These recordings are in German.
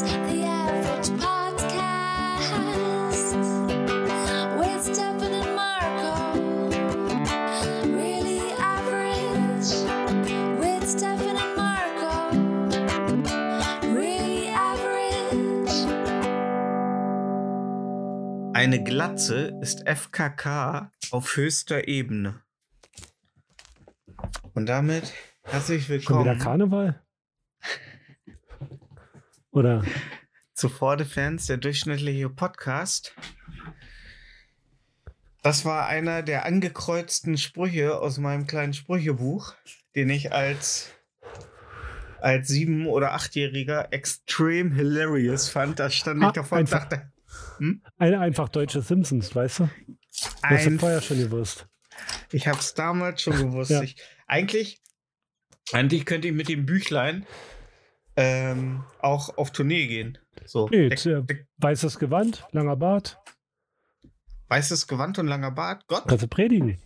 Eine Glatze ist FKK auf höchster Ebene. Und damit herzlich Schon wieder willkommen Karneval? Oder? zu Forde-Fans, der durchschnittliche Podcast. Das war einer der angekreuzten Sprüche aus meinem kleinen Sprüchebuch, den ich als, als sieben- oder achtjähriger extrem hilarious fand. Da stand ich Ah, davor und dachte, Eine einfach deutsche Simpsons, weißt du? Das hast du ein vorher schon gewusst. Ich habe es damals schon gewusst. Ja. Ich, eigentlich, eigentlich könnte ich mit dem Büchlein ähm, auch auf Tournee gehen. So, Nee, der, der, Weißes Gewand, langer Bart, weißes Gewand und langer Bart. Gott, kannst du predigen.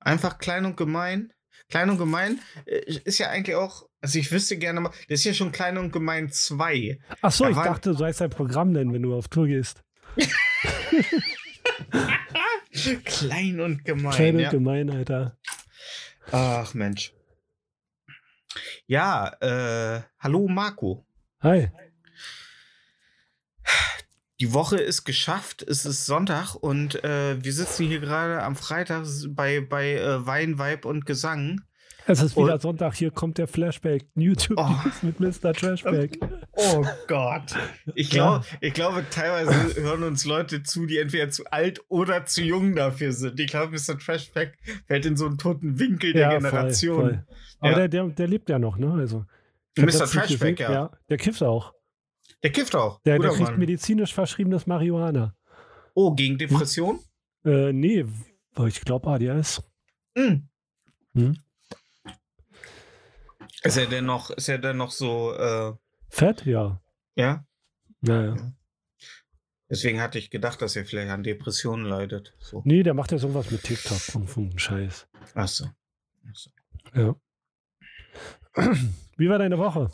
einfach klein und gemein. Klein und gemein äh, ist ja eigentlich auch, also ich wüsste gerne mal, das ist ja schon klein und gemein 2. Ach so, Da ich waren- dachte, du heißt dein Programm nennen, wenn du auf Tour gehst. Klein und gemein. Klein und ja. gemein, Alter. Ach Mensch. Ja, äh, hallo Marco. Hi. Die Woche ist geschafft, es ist Sonntag und äh, wir sitzen hier gerade am Freitag bei, bei äh, Wein, Weib und Gesang. Es ist wieder Und- Sonntag, hier kommt der Flashback. YouTube Oh. mit Mr. Trashback. Oh Gott. Ich, Ja. glaub, ich glaube, teilweise hören uns Leute zu, die entweder zu alt oder zu jung dafür sind. Ich glaube, Mr. Trashback fällt in so einen toten Winkel der Generation. Voll, voll. Aber Ja. der, der, der lebt ja noch, ne? Also, Mr. Trashback, gesehen- ja. Der kifft auch. Der kifft auch. Der, der kriegt Mann. medizinisch verschriebenes Marihuana. Oh, gegen Depression? Äh, nee, ich glaube ADS. Hm. Hm? Ist er denn noch, ist er denn noch so, äh, Fett? Ja. ja? Ja, ja. Deswegen hatte ich gedacht, dass er vielleicht an Depressionen leidet. So. Nee, der macht ja sowas mit TikTok und so einen Scheiß. Achso. Achso. Ja. Wie war deine Woche?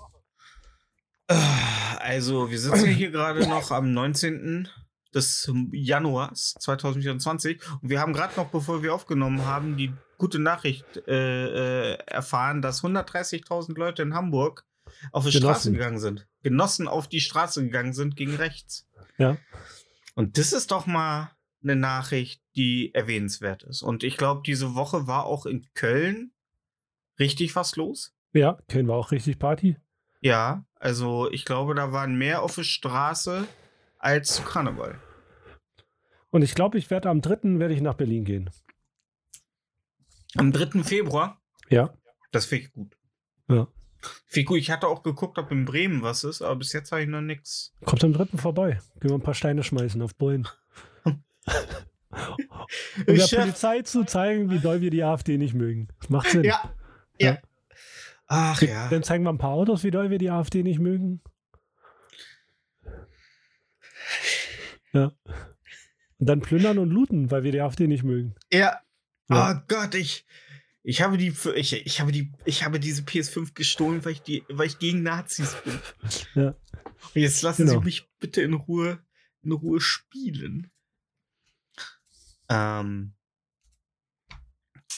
Also, wir sitzen hier gerade noch am 19. des Januars 2024 und wir haben gerade noch, bevor wir aufgenommen haben, die gute Nachricht äh, äh, erfahren, dass 130.000 Leute in Hamburg auf die Straße Genossen. gegangen sind. Genossen auf die Straße gegangen sind gegen rechts. Ja. Und das ist doch mal eine Nachricht, die erwähnenswert ist. Und ich glaube, diese Woche war auch in Köln richtig was los. Ja, Köln war auch richtig Party. Ja, also ich glaube, da waren mehr auf der Straße als zu Karneval. Und ich glaube, ich werde am 3. werde ich nach Berlin gehen. Am 3. Februar, Ja. das finde ich gut. Ja. Finde ich hatte auch geguckt, ob in Bremen was ist, aber bis jetzt habe ich noch nichts. Kommt am 3. vorbei. Gehen wir ein paar Steine schmeißen auf Bullen. um der Chef. Polizei zu zeigen, wie doll wir die AfD nicht mögen. Das macht Sinn. Ja, ja. Ja. Ach ja. Dann zeigen wir ein paar Autos, wie doll wir die AfD nicht mögen. Ja. Und dann plündern und looten, weil wir die AfD nicht mögen. Ja. Ja. Oh Gott, ich, ich habe die, ich, ich habe die, ich habe diese PS5 gestohlen, weil ich die, weil ich gegen Nazis bin. Ja. Und jetzt lassen Genau. Sie mich bitte in Ruhe, in Ruhe spielen. Ähm.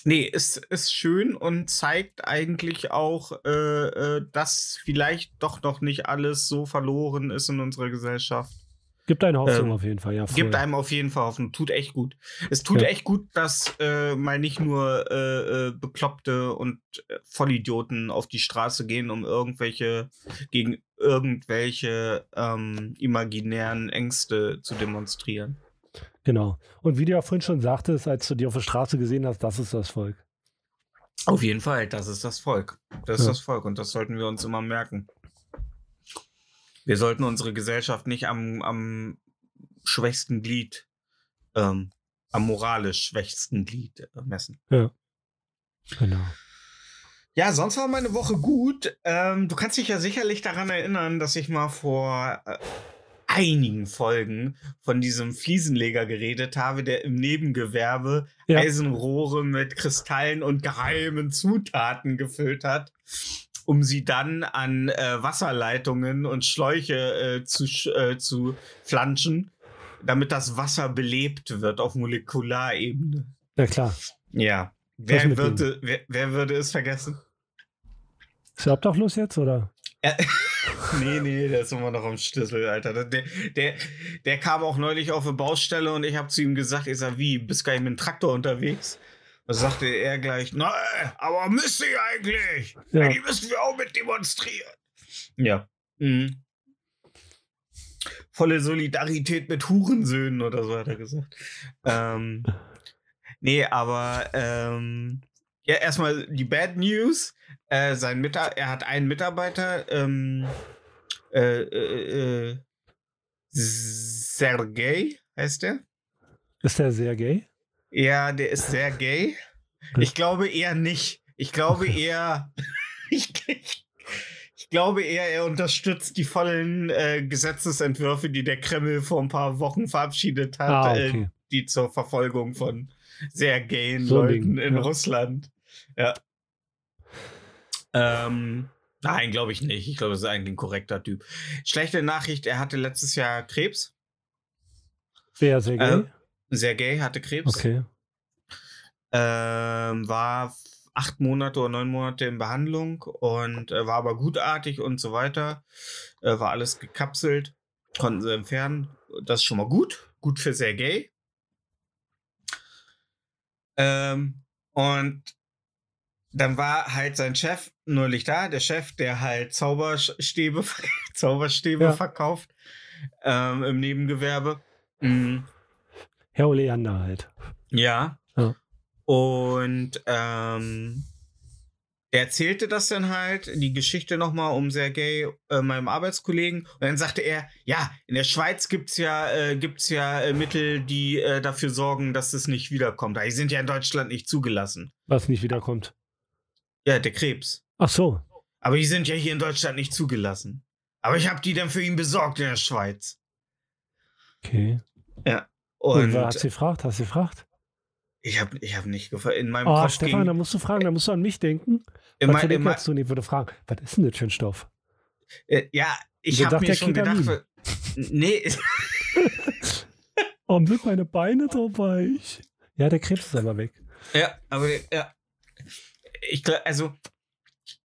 Nee, es ist schön und zeigt eigentlich auch, äh, äh, dass vielleicht doch noch nicht alles so verloren ist in unserer Gesellschaft. Gibt eine Hoffnung Ähm, auf jeden Fall, ja. Voll. Gibt einem auf jeden Fall Hoffnung. Tut echt gut. Es tut Ja. echt gut, dass äh, mal nicht nur äh, äh, Bekloppte und äh, Vollidioten auf die Straße gehen, um irgendwelche, gegen irgendwelche ähm, imaginären Ängste zu demonstrieren. Genau. Und wie du ja vorhin schon sagtest, als du die auf der Straße gesehen hast, das ist das Volk. Auf jeden Fall, das ist das Volk. Das ist Ja. das Volk und das sollten wir uns immer merken. Wir sollten unsere Gesellschaft nicht am, am schwächsten Glied, ähm, am moralisch schwächsten Glied äh, messen. Genau. Ja, sonst war meine Woche gut. Ähm, du kannst dich ja sicherlich daran erinnern, dass ich mal vor äh, einigen Folgen von diesem Fliesenleger geredet habe, der im Nebengewerbe Ja. Eisenrohre mit Kristallen und geheimen Zutaten gefüllt hat. Um sie dann an äh, Wasserleitungen und Schläuche äh, zu, äh, zu flanschen, damit das Wasser belebt wird auf Molekularebene. Ja, klar. Ja. Wer, würde, wer, wer würde es vergessen? Ist er obdachlos jetzt, oder? Nee, nee, der ist immer noch am Schlüssel, Alter. Der, der, der kam auch neulich auf eine Baustelle und ich habe zu ihm gesagt, ich sag, wie, bist gar nicht mit dem Traktor unterwegs? Da sagte er gleich, nein, aber müsst ihr eigentlich. Ja. Die müssen wir auch mit demonstrieren. Ja. Mhm. Volle Solidarität mit Hurensöhnen oder so hat er gesagt. ähm, nee, aber ähm, ja, erstmal die Bad News. Äh, sein Mita er hat einen Mitarbeiter, ähm, äh, äh, äh, Sergei heißt der. Ist der sehr gay? Ja, der ist sehr gay. Ich glaube eher nicht. Ich glaube eher. ich, ich, ich glaube eher, er unterstützt die vollen äh, Gesetzesentwürfe, die der Kreml vor ein paar Wochen verabschiedet hat, Ah, äh, okay. die zur Verfolgung von sehr gayen So Leuten Ding, in ja. Russland. Ja. Ähm, nein, glaube ich nicht. Ich glaube, das ist eigentlich ein korrekter Typ. Schlechte Nachricht, er hatte letztes Jahr Krebs. Wer sehr gay? Äh, Sergei hatte Krebs. okay. ähm, war acht Monate oder neun Monate in Behandlung und äh, war aber gutartig und so weiter. Äh, war alles gekapselt, konnten sie entfernen. Das ist schon mal gut. Gut für Sergei. Ähm, und dann war halt sein Chef neulich da, der Chef, der halt Zauberstäbe, Zauberstäbe Ja. verkauft ähm, im Nebengewerbe. Mhm. Herr Oleander halt. Ja. Ja. Und ähm, er erzählte das dann halt, die Geschichte nochmal um Sergei, äh, meinem Arbeitskollegen. Und dann sagte er, ja, in der Schweiz gibt's ja, äh, gibt's ja äh, Mittel, die äh, dafür sorgen, dass es nicht wiederkommt. Die sind ja in Deutschland nicht zugelassen. Was nicht wiederkommt. Ja, der Krebs. Ach so. Aber die sind ja hier in Deutschland nicht zugelassen. Aber ich habe die dann für ihn besorgt in der Schweiz. Okay. Und, hat sie gefragt? Hast du gefragt? ich habe ich hab nicht gefallen. In meinem Oh, Kopf Stefan, da ging, musst du fragen, da musst du an mich denken. in mein, in mein, du nicht, würde fragen, was ist denn das für ein Stoff? Äh, ja, ich habe mir schon Ketamin. gedacht, nee, Warum sind meine Beine so weich? Ja, der Krebs ist aber weg. ja, aber ja, ich also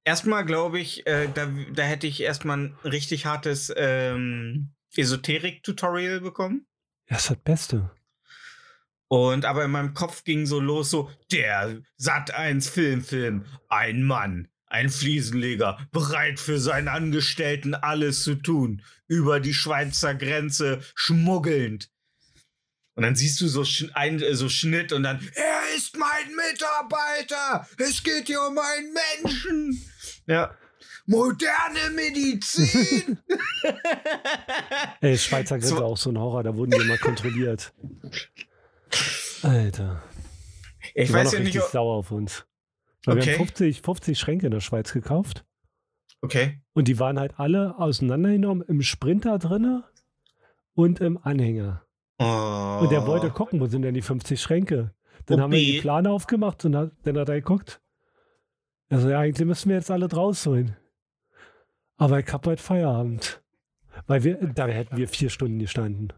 erstmal glaube ich, äh, da, da hätte ich erstmal ein richtig hartes ähm, Esoterik-Tutorial bekommen. Das ist das Beste. Und aber in meinem Kopf ging so los, so der Sat 1 Filmfilm, ein Mann, ein Fliesenleger, bereit für seinen Angestellten alles zu tun, über die Schweizer Grenze schmuggelnd. Und dann siehst du so, ein, äh, so Schnitt und dann, er ist mein Mitarbeiter, es geht hier um einen Menschen. Ja. Moderne Medizin. Ey, Schweizer Grenze So- auch so ein Horror, da wurden die mal kontrolliert. Alter. ich Die weiß noch ja nicht, richtig ob- sauer auf uns. Weil wir Okay. haben 50, 50 Schränke in der Schweiz gekauft okay. und die waren halt alle auseinandergenommen im Sprinter drinne und im Anhänger. Oh. Und der wollte gucken, wo sind denn die 50 Schränke? Dann haben wir Obi. die Plane aufgemacht und hat, dann hat er geguckt. Also ja, eigentlich müssen wir jetzt alle draus holen. Aber ich hab heute Feierabend. Weil wir, da hätten wir vier Stunden gestanden.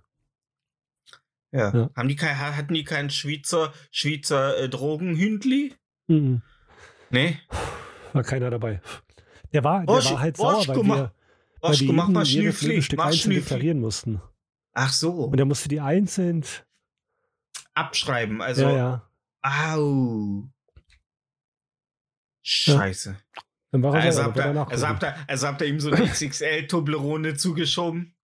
Ja. Ja. Haben die kein, hatten die keinen Schweizer, Schweizer äh, Drogenhündli? Mhm. Nee. War keiner dabei. Der war, der Wasch- war halt wasch, sauer, weil wir, weil Was wir mach mal jedes mach einzeln deklarieren mussten. Ach so. Und er musste die einzeln. Abschreiben. Also. ja, ja. Au. Scheiße. Dann war er Also, sauer, habt er also, habt ihr, also habt ihr ihm so eine XXL-Toblerone zugeschoben?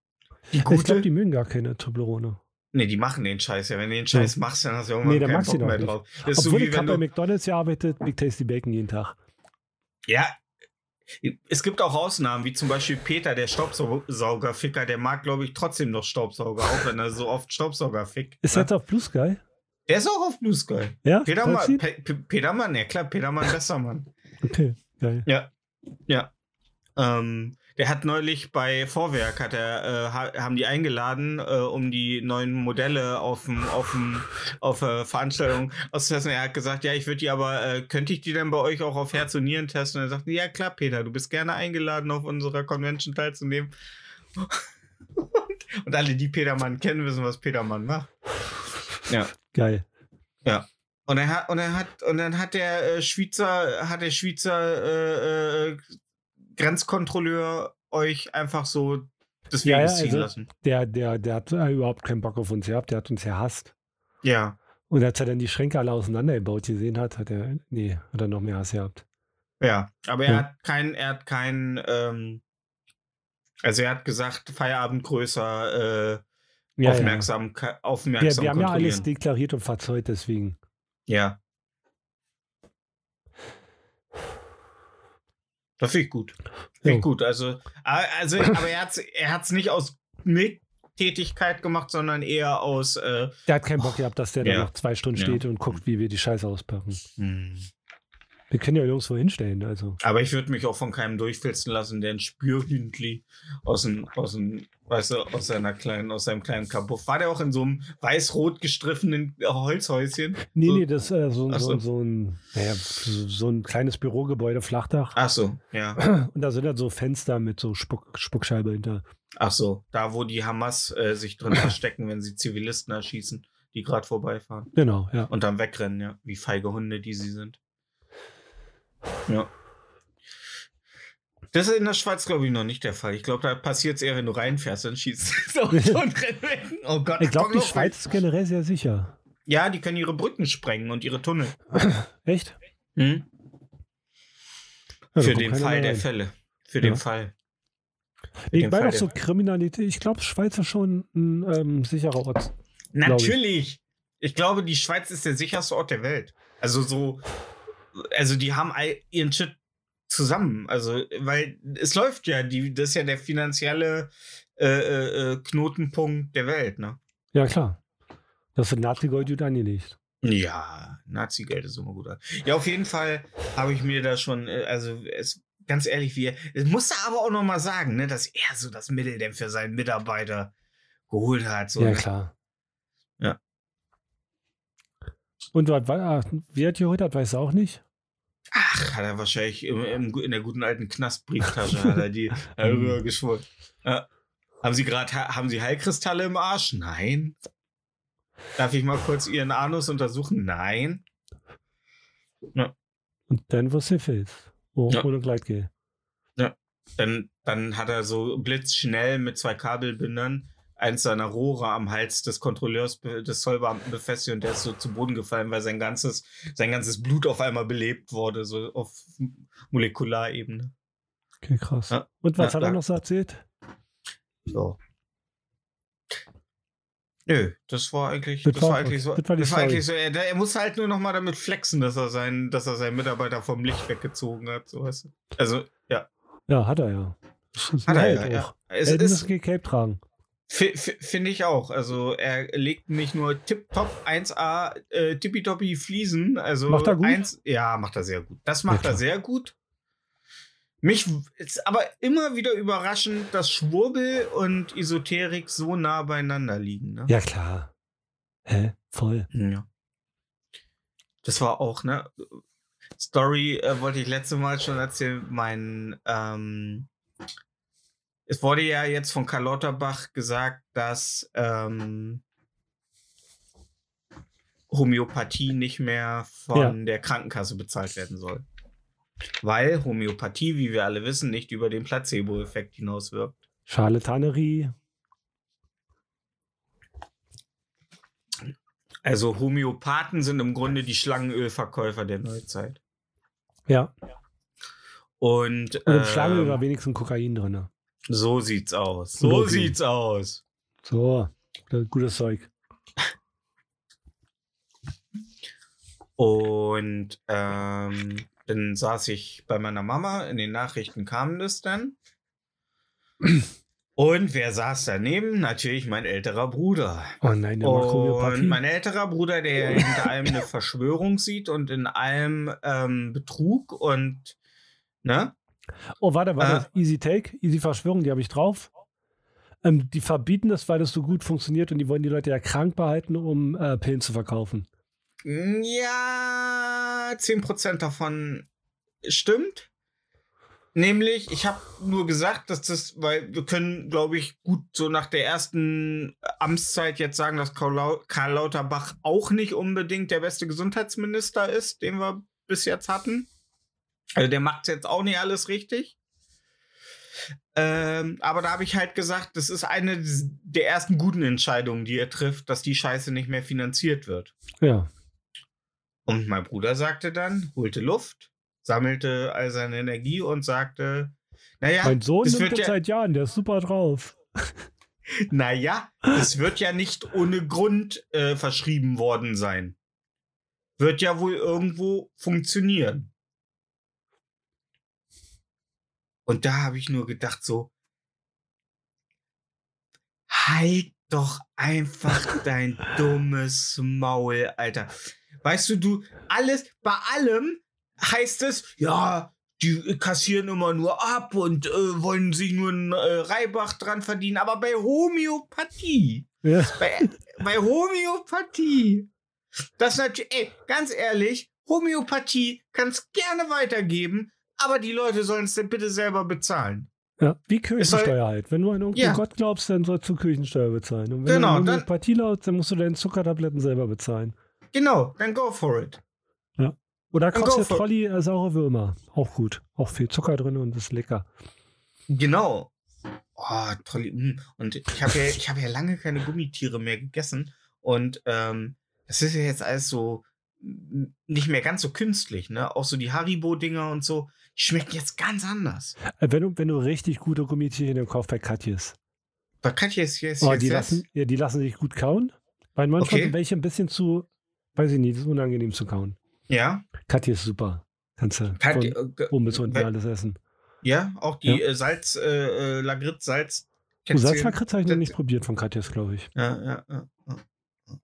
Die Ich glaube, gute? die mögen gar keine Toblerone. nee, die machen den Scheiß ja. Wenn du den Scheiß machst, dann hast du irgendwann Nee, dann keinen Bock mehr nicht. drauf. Das so Obwohl wie ich habe bei. McDonalds gearbeitet, Big Tasty Bacon jeden Tag. Ja. Es gibt auch Ausnahmen, wie zum Beispiel Peter, der Staubsaugerficker, der mag, glaube ich, trotzdem noch Staubsauger, auch wenn er so oft Staubsauger fickt. Ist ne? jetzt auf Blue Sky? Der ist auch auf Blue Sky. Ja? Petermann? Pe Pe Petermann, ja klar, Petermann, besser Mann. Okay, geil. Ja. Ja. Ähm, der hat neulich bei Vorwerk, hat er, äh, ha- haben die eingeladen, äh, um die neuen Modelle auf dem, auf dem, auf Veranstaltung auszutesten. Er hat gesagt, ja, ich würde die aber, äh, könnte ich die denn bei euch auch auf Herz und Nieren testen? Und er sagte, ja klar, Peter, du bist gerne eingeladen, auf unserer Convention teilzunehmen. und, und alle, die Petermann kennen, wissen, was Petermann macht. Ja. Geil. Und er hat und er hat und dann hat der äh, Schweizer hat der Schweizer äh, äh, Grenzkontrolleur euch einfach so des Ja, ja, ziehen also- lassen. Der, der, der hat äh, überhaupt keinen Bock auf uns gehabt, der hat uns gehasst. Ja. Und als er dann die Schränke alle auseinandergebaut gesehen hat, hat er, nee, hat er noch mehr Hass gehabt. Ja. Aber er Ja. hat kein, er hat kein, ähm, also er hat gesagt, Feierabend größer, äh, Ja, aufmerksam, Ja. aufmerksam Wir, wir haben ja alles deklariert und verzeugt, deswegen. Ja. Das finde ich gut. Finde ich gut. Also, also aber er hat es er hat's nicht aus Mildtätigkeit gemacht, sondern eher aus. Äh, Der hat keinen Bock gehabt, dass der Ja. da noch zwei Stunden Ja. steht und guckt, wie wir die Scheiße auspacken. hm. Wir können ja nirgendwo hinstellen, also. Aber ich würde mich auch von keinem durchfilzen lassen, der ein Spürhündli aus dem, aus dem, weißt du, aus seiner kleinen, aus seinem kleinen Kabuff. War der auch in so einem weiß-rot gestriffenen Holzhäuschen? Nee, So- nee, das ist äh, so, so, so. so, ein, naja, so ein kleines Bürogebäude, Flachdach. Ach so, ja. Und da sind dann so Fenster mit so Spuck, Spuckscheibe hinter. Ach so, da wo die Hamas äh, sich drin verstecken, wenn sie Zivilisten erschießen, die gerade vorbeifahren. Genau, ja. Und dann wegrennen, ja. Wie feige Hunde, die sie sind. Ja. Das ist in der Schweiz, glaube ich, noch nicht der Fall. Ich glaube, da passiert es eher, wenn du reinfährst, dann schießt Auto und rennt weg. Oh Gott, Ich glaube, die Schweiz ist generell sehr sicher. Ja, die können ihre Brücken sprengen und ihre Tunnel. Echt? Hm? Ja, Für den Fall der. Fälle. Für Ja. den Fall. Für Ich meine auch so Kriminalität. Ich glaube, Schweiz ist schon ein ähm, sicherer Ort. ich. Natürlich. Ich glaube, die Schweiz ist der sicherste Ort der Welt. Also so, also die haben all ihren Shit zusammen. Also, weil es läuft ja, die, das ist ja der finanzielle äh, äh, äh, Knotenpunkt der Welt, ne? Ja, klar. Das ist Nazi-Gold gut angelegt. Ja, Nazi-Geld ist immer gut. Ja, auf jeden Fall habe ich mir da schon, äh, also es, ganz ehrlich, wir, es musste aber auch noch mal sagen, ne, dass er so das Mittel denn für seinen Mitarbeiter geholt hat. So, ja, ne? klar. Ja. Und was, war- wer hat geholt hat, weiß auch nicht. Ach, hat er wahrscheinlich im, im, in der guten alten Knastbrieftasche hat er die darüber geschworen. Ja. Haben Sie gerade haben Sie Heilkristalle im Arsch? Nein. Darf ich mal kurz Ihren Anus untersuchen? Nein. Und dann du gefilzt. Oh, Ja. Ohne Gleitgel. Dann, dann hat er so blitzschnell mit zwei Kabelbindern eins seiner Rohre am Hals des Kontrolleurs, des Zollbeamten befestigt und der ist so zu Boden gefallen, weil sein ganzes, sein ganzes Blut auf einmal belebt wurde, so auf Molekularebene. Okay, krass. Ja. Und was Ja, hat er noch so erzählt? So. Nö, das war eigentlich, Das das, war- eigentlich so. das war das war eigentlich so. Er, er muss halt nur noch mal damit flexen, dass er seinen, dass er seinen Mitarbeiter vom Licht weggezogen hat, so weißt du. Also, ja. Ja, hat er ja. Das Hat er ja, ja. Es Er ist, muss Cape tragen. Fi- fi- finde ich auch. Also, er legt nicht nur tipptopp 1A äh, tippitoppi Fliesen, also Macht er gut? Eins, ja, macht er sehr gut. Das macht Ja, er sehr gut. Mich ist aber immer wieder überraschend, dass Schwurbel und Esoterik so nah beieinander liegen. Ne? Ja, klar. Hä? Voll. Ja. Das war auch, ne? Story äh, wollte ich letzte Mal schon erzählen. Mein, ähm, es wurde ja jetzt von Karl Lauterbach gesagt, dass ähm, Homöopathie nicht mehr von der Krankenkasse bezahlt werden soll. Weil Homöopathie, wie wir alle wissen, nicht über den Placebo-Effekt hinauswirkt. Charlatanerie. Also Homöopathen sind im Grunde die Schlangenölverkäufer der Neuzeit. Ja. Und, Und im Schlange ähm, war wenigstens Kokain drin. So sieht's aus. So Logi. sieht's aus. So. das ist Gutes Zeug. Und ähm, dann saß ich bei meiner Mama, in den Nachrichten kam das dann. Und wer saß daneben? Natürlich mein älterer Bruder. Oh nein, der macht Und mein älterer Bruder, der hinter allem eine Verschwörung sieht und in allem ähm, Betrug und ne? Oh, warte, warte. Ah. Easy Take, Easy Verschwörung, die habe ich drauf. Ähm, die verbieten das, weil das so gut funktioniert und die wollen die Leute ja krank behalten, um äh, Pillen zu verkaufen. Ja, 10% davon stimmt. Nämlich, ich habe nur gesagt, dass das, weil wir können, glaube ich, gut so nach der ersten Amtszeit jetzt sagen, dass Karl Lauterbach auch nicht unbedingt der beste Gesundheitsminister ist, den wir bis jetzt hatten. Also der macht jetzt auch nicht alles richtig. Ähm, aber da habe ich halt gesagt, das ist eine der ersten guten Entscheidungen, die er trifft, dass die Scheiße nicht mehr finanziert wird. Ja. Und mein Bruder sagte dann, holte Luft, sammelte all seine Energie und sagte, naja, mein Sohn das nimmt wird das ja, seit Jahren, der ist super drauf. naja, es wird ja nicht ohne Grund äh, verschrieben worden sein. Wird ja wohl irgendwo funktionieren. Und da habe ich nur gedacht so, halt doch einfach dein dummes Maul, Alter. Weißt du, du, alles, bei allem heißt es, ja, die kassieren immer nur ab und äh, wollen sich nur einen äh, Reibach dran verdienen. Aber bei Homöopathie, Ja. bei, bei Homöopathie, das natürlich, ey, ganz ehrlich, Homöopathie kannst gerne weitergeben, aber die Leute sollen es dann bitte selber bezahlen. Ja, wie Es soll- Kirchensteuer halt. Wenn du an irgendeinen Ja. Gott glaubst, dann sollst du Kirchensteuer bezahlen. Und wenn Genau, du eine Partie laut, dann musst du deine Zuckertabletten selber bezahlen. Genau, dann go for it. Oder Dann kaufst dir Trolli äh, saure Würmer. Auch gut. Auch viel Zucker drin und ist lecker. Genau. Oh, toll. mm. Und ich habe ja, ich habe ja lange keine Gummitiere mehr gegessen. Und ähm, das ist ja jetzt alles so mm, nicht mehr ganz so künstlich, ne? Auch so die Haribo-Dinger und so, schmecken jetzt ganz anders. Äh, wenn, du, wenn du richtig gute Gummitierchen dann kaufst bei Katjes. Bei Katjes yes, Oh, yes, die, yes. lassen, ja, die lassen sich gut kauen. Bei manchmal Okay. sind welche ein bisschen zu, weiß ich nicht, das ist unangenehm zu kauen. Ja, Katje ist super. Kannst du Katje, von äh, ge- oben bis unten alles essen. ja, auch die äh, Salz, äh, äh, Lagritz, Salz. Kätzchen. Salzlakritz habe ich noch nicht probiert von Katjes, glaube ich. Ja, ja, ja, ja.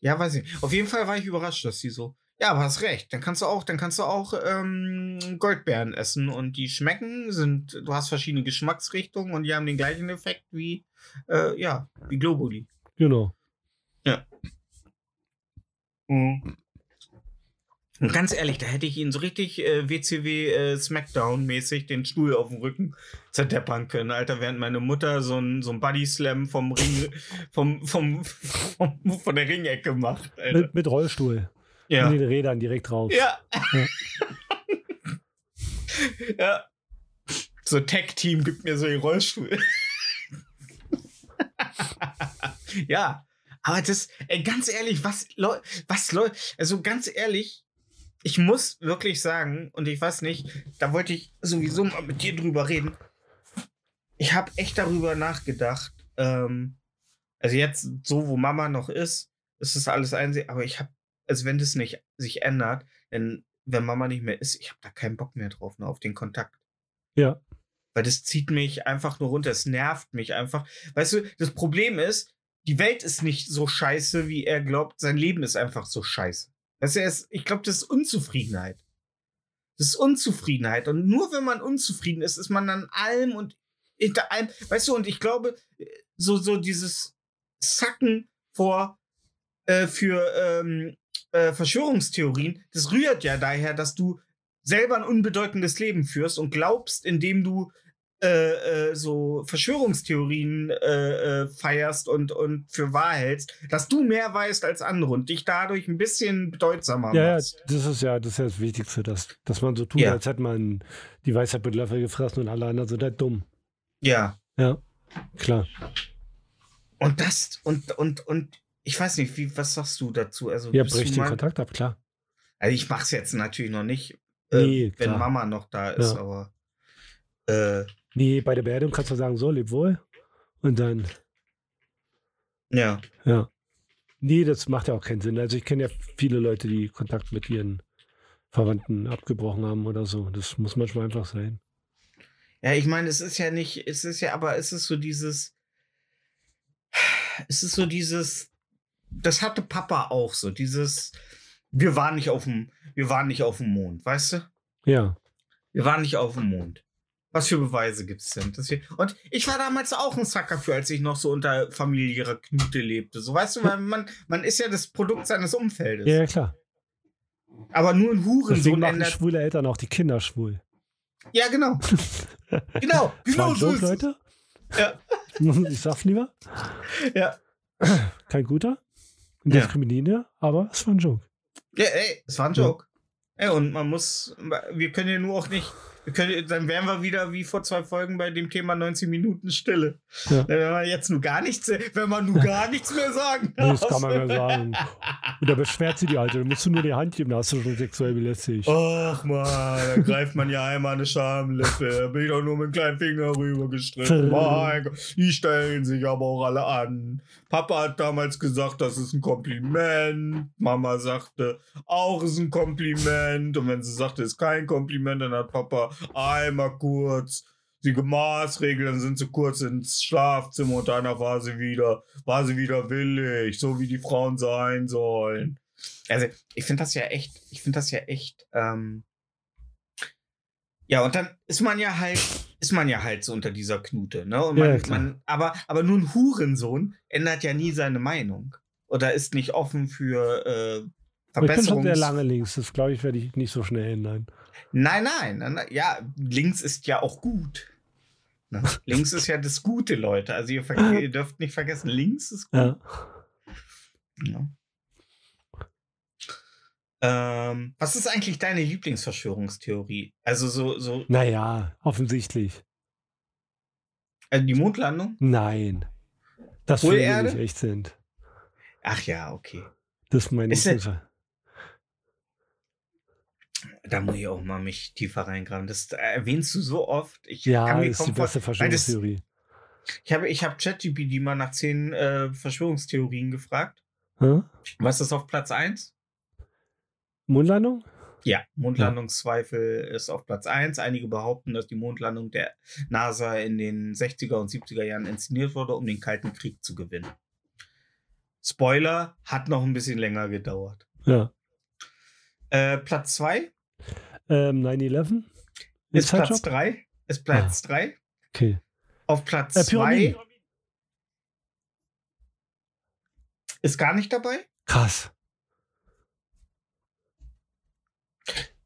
Ja, weiß ich. Auf jeden Fall war ich überrascht, dass die so. Ja, aber hast recht. Dann kannst du auch, dann kannst du auch ähm, Goldbeeren essen und die schmecken, sind, du hast verschiedene Geschmacksrichtungen und die haben den gleichen Effekt wie, äh, ja, wie Globuli. Genau. Mhm. Und ganz ehrlich, da hätte ich ihn so richtig äh, WCW äh, Smackdown-mäßig den Stuhl auf dem Rücken zerdeppern können, Alter, während meine Mutter so ein, so ein Body-Slam vom Ring, vom, vom, vom, von der Ringecke macht, Alter. Mit, mit Rollstuhl. Ja. Mit den Rädern direkt drauf. Ja. Ja. ja. So Tech-Team gibt mir so den Rollstuhl. ja. Aber das, ey, ganz ehrlich, was, Leu was, Leu also ganz ehrlich, ich muss wirklich sagen, und ich weiß nicht, da wollte ich sowieso mal mit dir drüber reden. Ich habe echt darüber nachgedacht. Ähm, also jetzt, so wo Mama noch ist, ist das alles einsehen, aber ich habe, also wenn das nicht sich ändert, denn wenn Mama nicht mehr ist, ich habe da keinen Bock mehr drauf, ne, auf den Kontakt. Ja. Weil das zieht mich einfach nur runter, es nervt mich einfach. Weißt du, das Problem ist, die Welt ist nicht so scheiße, wie er glaubt, sein Leben ist einfach so scheiße. Weißt du, ist, ich glaube, das ist Unzufriedenheit. Das ist Unzufriedenheit. Und nur wenn man unzufrieden ist, ist man an allem und hinter allem. Weißt du, und ich glaube, so, so dieses Sacken vor äh, für ähm, äh, Verschwörungstheorien, das rührt ja daher, dass du selber ein unbedeutendes Leben führst und glaubst, indem du äh, äh, so Verschwörungstheorien äh, äh, feierst und, und für wahr hältst, dass du mehr weißt als andere und dich dadurch ein bisschen bedeutsamer Ja, ja, machst. das ist ja das, ist ja das Wichtigste, dass, dass man so tut, Ja. als hätte man die Weisheit mit Löffel gefressen und alle anderen sind halt dumm. Ja. Ja, klar. Und das, und, und, und ich weiß nicht, wie, was sagst du dazu? Also, Ja, bricht den Kontakt ab, klar. Also ich mach's jetzt natürlich noch nicht, äh, Nee, wenn klar. Mama noch da ist, Ja. aber äh, Nee, bei der Beerdigung kannst du sagen, so, leb wohl. Und dann, ja. ja. Nee, das macht ja auch keinen Sinn. Also ich kenne ja viele Leute, die Kontakt mit ihren Verwandten abgebrochen haben oder so. Das muss manchmal einfach sein. Ja, ich meine, es ist ja nicht, es ist ja, aber es ist so dieses, es ist so dieses, das hatte Papa auch so, dieses, wir waren nicht auf dem, wir waren nicht auf dem Mond, weißt du? Ja, Wir waren nicht auf dem Mond. Was für Beweise gibt es denn? Wir und ich war damals auch ein Sucker für, als ich noch so unter familiärer Knute lebte. So weißt du, weil man, man ist ja das Produkt seines Umfeldes. Ja, klar. Aber nur ein Deswegen Hurensohn machen ändert. schwule Eltern auch die Kinder schwul. Ja, genau. genau, genau so ist. Leute. Ja. Ich sag's lieber. Ja. Kein guter. Ja. Diskriminierender, aber es war ein Joke. Ja, ey, es war ein Joke. Ey, und man muss, wir können ja nur auch nicht, können, dann wären wir wieder wie vor zwei Folgen bei dem Thema 19 Minuten Stille. Ja. Wenn man jetzt nur gar nichts, wenn man nur gar nichts mehr sagen Nee, das darf. kann man mehr sagen. Und da beschwert sie die Alte. Da musst du nur die Hand geben, da hast du schon sexuell belästigt. Ach man, da greift man ja einmal eine Schamlippe. Da bin ich doch nur mit dem kleinen Finger rübergestrichen. Mein Gott, die stellen sich aber auch alle an. Papa hat damals gesagt, das ist ein Kompliment. Mama sagte, auch ist ein Kompliment. Und wenn sie sagte, ist kein Kompliment, dann hat Papa einmal kurz sie gemaßregelt, dann sind sie kurz ins Schlafzimmer und danach war sie wieder, war sie wieder willig, so wie die Frauen sein sollen. Also, ich finde das ja echt, ich finde das ja echt, ähm, ja, und dann ist man ja halt, ist man ja halt so unter dieser Knute, ne? Und man, Ja, man, aber, aber nur ein Hurensohn ändert ja nie seine Meinung. Oder ist nicht offen für äh, Aber ich bin schon sehr lange links. Das glaube ich, werde ich nicht so schnell ändern. Nein, nein, nein, nein, ja, links ist ja auch gut. Ne? links ist ja das Gute, Leute. Also ihr, ihr dürft nicht vergessen, links ist gut. Ja. Ja. Ähm, was ist eigentlich deine Lieblingsverschwörungstheorie? Also so, so Naja, offensichtlich. äh, die Mondlandung? Nein. Dass Hohlerde? nicht echt sind. Ach ja, okay. Das ist meine Ist ja- Lieblings- Da muss ich auch mal mich tiefer reingraben. Das erwähnst du so oft. Ich kann Ja, mir ist die beste Verschwörungstheorie. Ich habe, ich habe ChatGPT mal nach zehn äh, Verschwörungstheorien gefragt. Hä? Was ist auf Platz 1? Mondlandung? Ja, Mondlandungszweifel ist auf Platz 1. Einige behaupten, dass die Mondlandung der NASA in den 60er und 70er Jahren inszeniert wurde, um den Kalten Krieg zu gewinnen. Spoiler, hat noch ein bisschen länger gedauert. Ja. Äh, Platz 2 Ähm, 9-11? ist Platz Inside-Job? 3. Ist Platz 3. Okay. Auf Platz Äh, 2 Pyramiden. ist gar nicht dabei. Krass.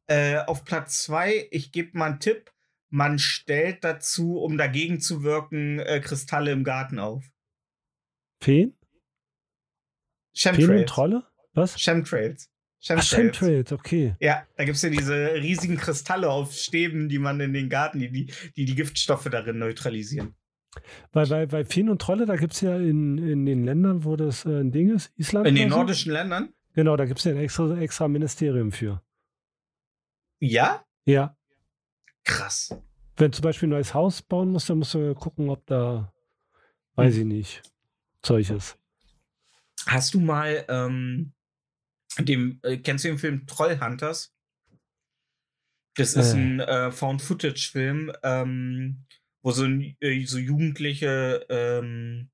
Äh, auf Platz 2, ich gebe mal einen Tipp. Man stellt dazu, um dagegen zu wirken, äh, Kristalle im Garten auf. Feen? Feen und. Trolle? Was? Chemtrails. Chemtrails. Okay. Ja, da gibt es ja diese riesigen Kristalle auf Stäben, die man in den Garten, die die, die, die Giftstoffe darin neutralisieren. Weil, weil, weil Feen und Trolle, da gibt es ja in, in den Ländern, wo das äh, ein Ding ist, Island. In den so? nordischen Ländern? Genau, da gibt es ja ein extra, extra Ministerium für. Ja? Ja. Krass. Wenn zum Beispiel ein neues Haus bauen musst, dann musst du gucken, ob da, weiß Hm. ich nicht, Zeug ist. Hast du mal ähm, dem, äh, kennst du den Film Trollhunters? Das ist Äh. ein äh, Found-Footage-Film, ähm, wo so, äh, so Jugendliche, ähm,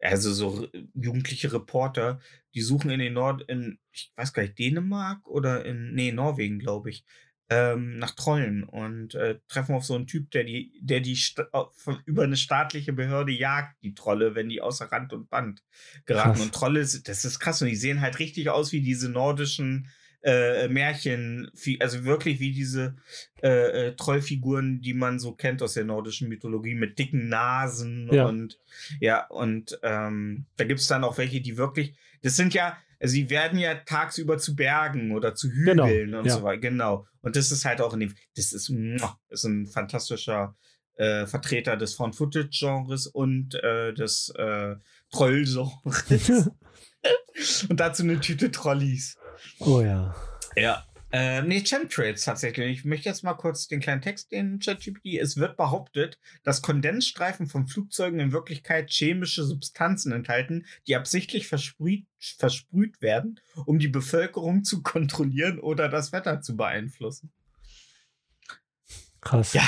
also so jugendliche Reporter, die suchen in den Nord, in, ich weiß gar nicht, Dänemark oder in, nee, Norwegen, glaube ich, ähm, nach Trollen und äh, treffen auf so einen Typ, der die, der die von- über eine staatliche Behörde jagt, die Trolle, wenn die außer Rand und Band geraten. Krass. Und Trolle, das ist krass und die sehen halt richtig aus wie diese nordischen äh, Märchen, also wirklich wie diese äh, äh, Trollfiguren, die man so kennt aus der nordischen Mythologie mit dicken Nasen Ja. und ja, und ähm, da gibt es dann auch welche, die wirklich, das sind ja, also sie werden ja tagsüber zu Bergen oder zu Genau, Hügeln und ja. so weiter. Genau. Und das ist halt auch in dem, das ist, ist ein fantastischer äh, Vertreter des Found-Footage-Genres und äh, des äh, Troll-Genres. und dazu eine Tüte Trollis. oh ja. Ja. Äh, nee, Chemtrails tatsächlich. Ich möchte jetzt mal kurz den kleinen Text in ChatGPT. Es wird behauptet, dass Kondensstreifen von Flugzeugen in Wirklichkeit chemische Substanzen enthalten, die absichtlich versprüht, versprüht werden, um die Bevölkerung zu kontrollieren oder das Wetter zu beeinflussen. Krass. Ja,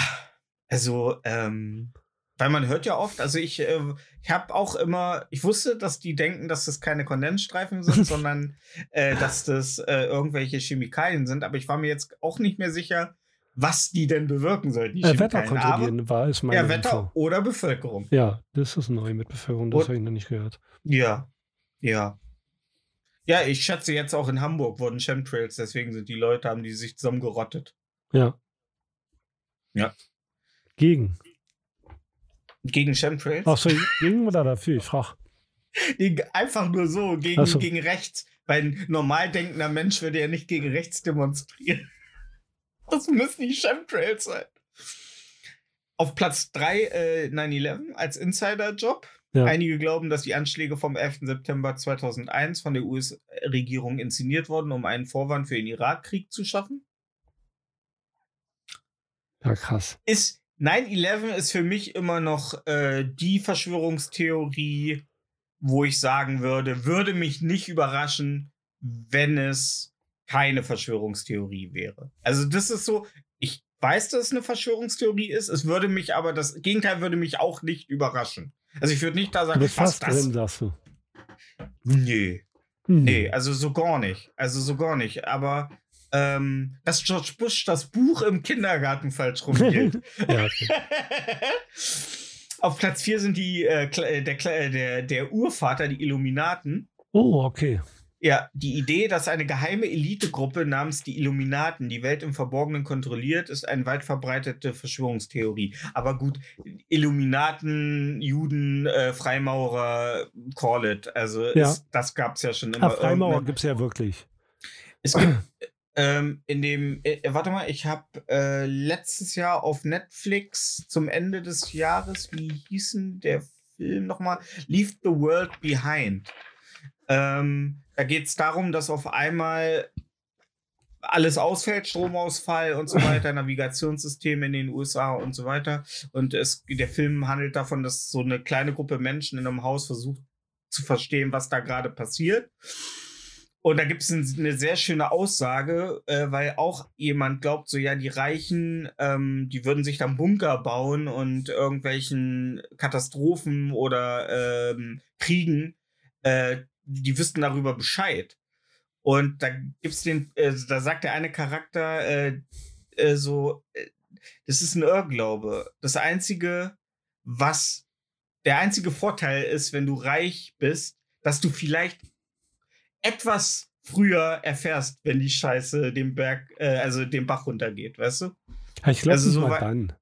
also, ähm, weil man hört ja oft, also ich, äh, ich habe auch immer, ich wusste, dass die denken, dass das keine Kondensstreifen sind, sondern äh, dass das äh, irgendwelche Chemikalien sind, aber ich war mir jetzt auch nicht mehr sicher, was die denn bewirken sollten. Die Äh, Wetter teilen. Aber- kontrollieren war ist meine Ja, Wetter Info. oder Bevölkerung. Ja, das ist neu mit Bevölkerung, das habe ich noch nicht gehört. Ja, ja. Ja, ich schätze jetzt auch in Hamburg wurden Chemtrails, deswegen sind die Leute, haben die sich zusammengerottet. Ja. Ja. Gegen. Gegen Chemtrails? Ach so, gegen oder dafür? Ich frage. Einfach nur so, gegen, so. gegen rechts. Weil ein normal denkender Mensch würde ja nicht gegen rechts demonstrieren. Das müssen die Chemtrails sein. Auf Platz 3 äh, 9-11 als Insider-Job. Ja. Einige glauben, dass die Anschläge vom 11. September 2001 von der US-Regierung inszeniert wurden, um einen Vorwand für den Irakkrieg zu schaffen. Ja, krass. Ist 9-11 ist für mich immer noch äh, die Verschwörungstheorie, wo ich sagen würde, würde mich nicht überraschen, wenn es keine Verschwörungstheorie wäre. Also das ist so, ich weiß, dass es eine Verschwörungstheorie ist, es würde mich aber, das Gegenteil würde mich auch nicht überraschen. Also ich würde nicht da Du sagen, bist was fast das? drin, sagst du. Nee. Hm. Nee, also so gar nicht. Also so gar nicht. Aber ähm, dass George Bush das Buch im Kindergarten falsch rumhielt. Ja, okay. Auf Platz 4 sind die, äh, äh, der, äh, der, der Urvater, die Illuminaten. Oh, okay. Ja, die Idee, dass eine geheime Elitegruppe namens die Illuminaten die Welt im Verborgenen kontrolliert, ist eine weit verbreitete Verschwörungstheorie. Aber gut, Illuminaten, Juden, äh, Freimaurer, call it. Also Ja. ist, das gab es ja schon immer. Ah, Freimaurer gibt es ja wirklich. Es gibt ähm, in dem, äh, warte mal, ich habe äh, letztes Jahr auf Netflix zum Ende des Jahres, wie hieß denn der Film nochmal? Leave the World Behind. Ähm, da geht es darum, dass auf einmal alles ausfällt, Stromausfall und so weiter, Navigationssysteme in den USA und so weiter. Und es, der Film handelt davon, dass so eine kleine Gruppe Menschen in einem Haus versucht zu verstehen, was da gerade passiert. Und da gibt es eine sehr schöne Aussage, äh, weil auch jemand glaubt, so ja, die Reichen, ähm, die würden sich dann Bunker bauen und irgendwelchen Katastrophen oder ähm, Kriegen, äh, die wüssten darüber Bescheid. Und da gibt's den, äh, da sagt der eine Charakter äh, äh, so, äh, das ist ein Irrglaube. Das einzige, was der einzige Vorteil ist, wenn du reich bist, dass du vielleicht etwas früher erfährst, wenn die Scheiße den Berg, äh, also den Bach runtergeht, weißt du? Ich glaube, Also so mal dann.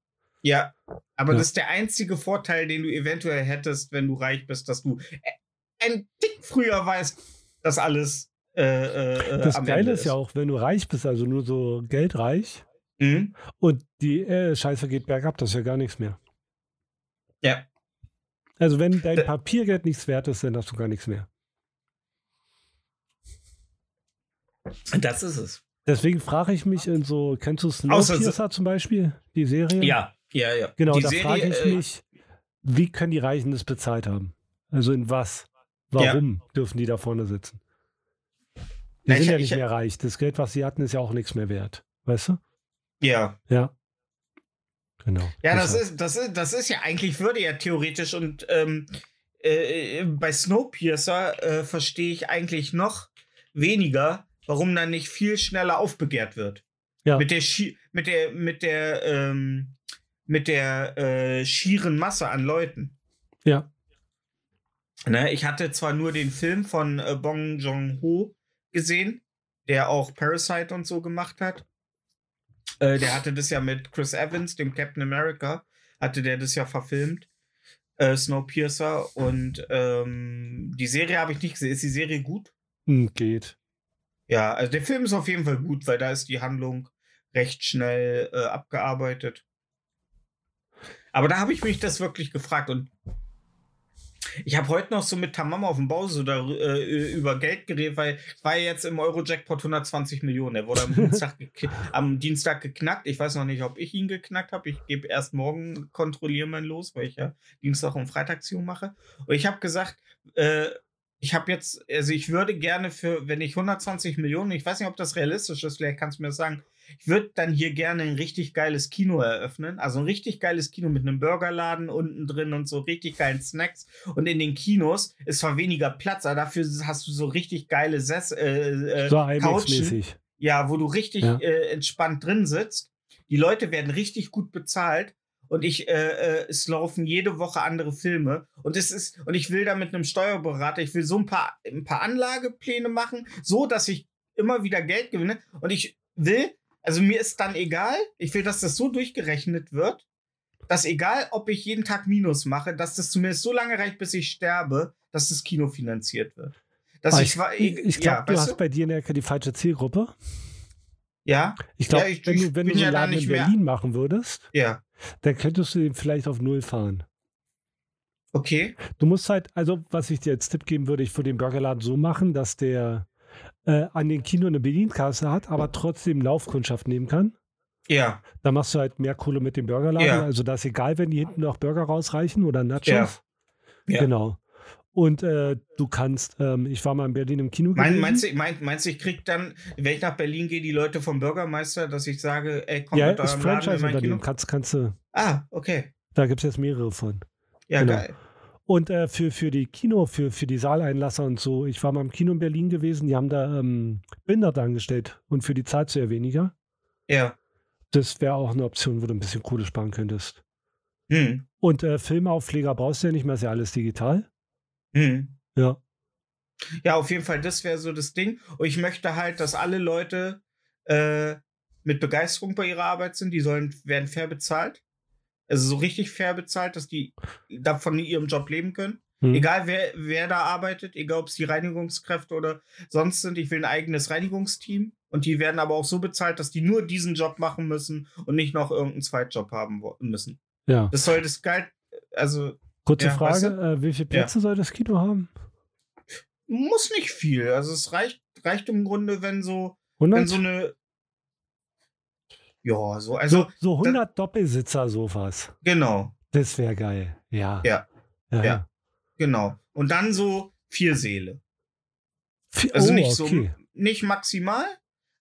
Ja, aber Ja. das ist der einzige Vorteil, den du eventuell hättest, wenn du reich bist, dass du äh, ein Tick früher weißt, dass alles äh, äh, Das am Geile Ende ist ja auch, wenn du reich bist, also nur so geldreich Mhm. und die äh, Scheiße geht bergab, das ist ja gar nichts mehr. Ja. Also wenn dein Da- Papiergeld nichts wert ist, dann hast du gar nichts mehr. Das ist es. Deswegen frage ich mich in so, kennst du Snowpiercer zum Beispiel, die Serie? Ja, ja, ja. Genau, Die da frage ich äh, mich, wie können die Reichen das bezahlt haben? Also in was? Warum dürfen die da vorne sitzen? Die Na, sind ich- ja ich- nicht mehr reich. Das Geld, was sie hatten, ist ja auch nichts mehr wert. Weißt du? Ja. Ja. Genau. Ja, das ist, das ist, das ist ja eigentlich, würde ja theoretisch und ähm, äh, bei Snowpiercer äh, verstehe ich eigentlich noch weniger, warum dann nicht viel schneller aufbegehrt wird. Ja. Mit der, Schi mit der, mit der, ähm, mit der äh, schieren Masse an Leuten. Ja. Ne, ich hatte zwar nur den Film von äh, Bong Joon-ho gesehen, der auch Parasite und so gemacht hat. Äh, der hatte das ja mit Chris Evans, dem Captain America, hatte der das ja verfilmt. Äh, Snowpiercer. Und ähm, die Serie habe ich nicht gesehen. Ist die Serie gut? Hm, geht. Ja, also der Film ist auf jeden Fall gut, weil da ist die Handlung recht schnell äh, abgearbeitet. Aber da habe ich mich das wirklich gefragt und ich habe heute noch so mit Tamam auf dem Bau so da, äh, über Geld geredet, weil war ja jetzt im Euro-Jackpot 120 Millionen. Der wurde am Dienstag, am Dienstag geknackt. Ich weiß noch nicht, ob ich ihn geknackt habe. Ich gebe erst morgen kontrollieren mein Los, weil ich ja Dienstag und Freitagsziehung mache. Und ich habe gesagt, äh, ich habe jetzt, also ich würde gerne für, wenn ich 120 Millionen, ich weiß nicht, ob das realistisch ist, vielleicht kannst du mir das sagen, ich würde dann hier gerne ein richtig geiles Kino eröffnen. Also ein richtig geiles Kino mit einem Burgerladen unten drin und so richtig geilen Snacks. Und in den Kinos ist zwar weniger Platz, aber dafür hast du so richtig geile Sess äh, äh, So Couchen. Ja, wo du richtig Ja. äh, entspannt drin sitzt. Die Leute werden richtig gut bezahlt und ich, äh, äh, es laufen jede Woche andere Filme und es ist, und ich will da mit einem Steuerberater, ich will so ein paar, ein paar Anlagepläne machen, so dass ich immer wieder Geld gewinne und ich will, also mir ist dann egal, ich will, dass das so durchgerechnet wird, dass egal, ob ich jeden Tag Minus mache, dass das zumindest so lange reicht, bis ich sterbe, dass das Kino finanziert wird. Dass Aber ich, ich ich, ich glaube, ja, du hast du? bei dir in der die falsche Zielgruppe. Ja, Ich glaube, Ja, wenn ich wenn du so einen Laden in nicht mehr- Berlin machen würdest, ja, dann könntest du den vielleicht auf Null fahren. okay. Du musst halt, also was ich dir als Tipp geben würde, ich würde den Burgerladen so machen, dass der äh, an den Kino eine Bedienkasse hat, aber trotzdem Laufkundschaft nehmen kann. Ja, Da machst du halt mehr Kohle mit dem Burgerladen. Ja. Also da ist egal, wenn die hinten noch Burger rausreichen oder Nachos. Ja. Ja. Genau. Und äh, du kannst, ähm, ich war mal in Berlin im Kino Mein, meinst, du, mein, meinst du, ich krieg dann, wenn ich nach Berlin gehe, die Leute vom Bürgermeister, dass ich sage, ey, komm ja, mit eurem Franchise-Unternehmen. Kannst, kannst du, Ah, okay. da gibt es jetzt mehrere von. Ja, Genau. geil. Und äh, für, für die Kino, für, für die Saaleinlasser und so, ich war mal im Kino in Berlin gewesen, die haben da ähm, Behinderte angestellt und für die Zeit sehr weniger. Ja. Das wäre auch eine Option, wo du ein bisschen Kohle sparen könntest. Hm. Und äh, Filmaufleger brauchst du ja nicht mehr, ist ja alles digital. Hm. Ja. Ja, auf jeden Fall, das wäre so das Ding. Und ich möchte halt, dass alle Leute äh, mit Begeisterung bei ihrer Arbeit sind. Die sollen, werden fair bezahlt. Also so richtig fair bezahlt, dass die davon ihrem Job leben können. Hm. Egal wer, wer da arbeitet, egal ob es die Reinigungskräfte oder sonst sind, ich will ein eigenes Reinigungsteam. Und die werden aber auch so bezahlt, dass die nur diesen Job machen müssen und nicht noch irgendeinen Zweitjob haben müssen. Ja. Das soll das geil, also Kurze Ja, Frage, weißt äh, wie viele Plätze soll das Kino haben? muss nicht viel. Also es reicht, reicht im Grunde, wenn so, 100? wenn so eine, ja, so, so, also, so 100 Doppelsitzer-Sofas. genau, Das wäre geil. Ja. Ja. Ja. Ja. genau. Und dann so vier Säle. Vi- Also oh, nicht so, okay. nicht maximal,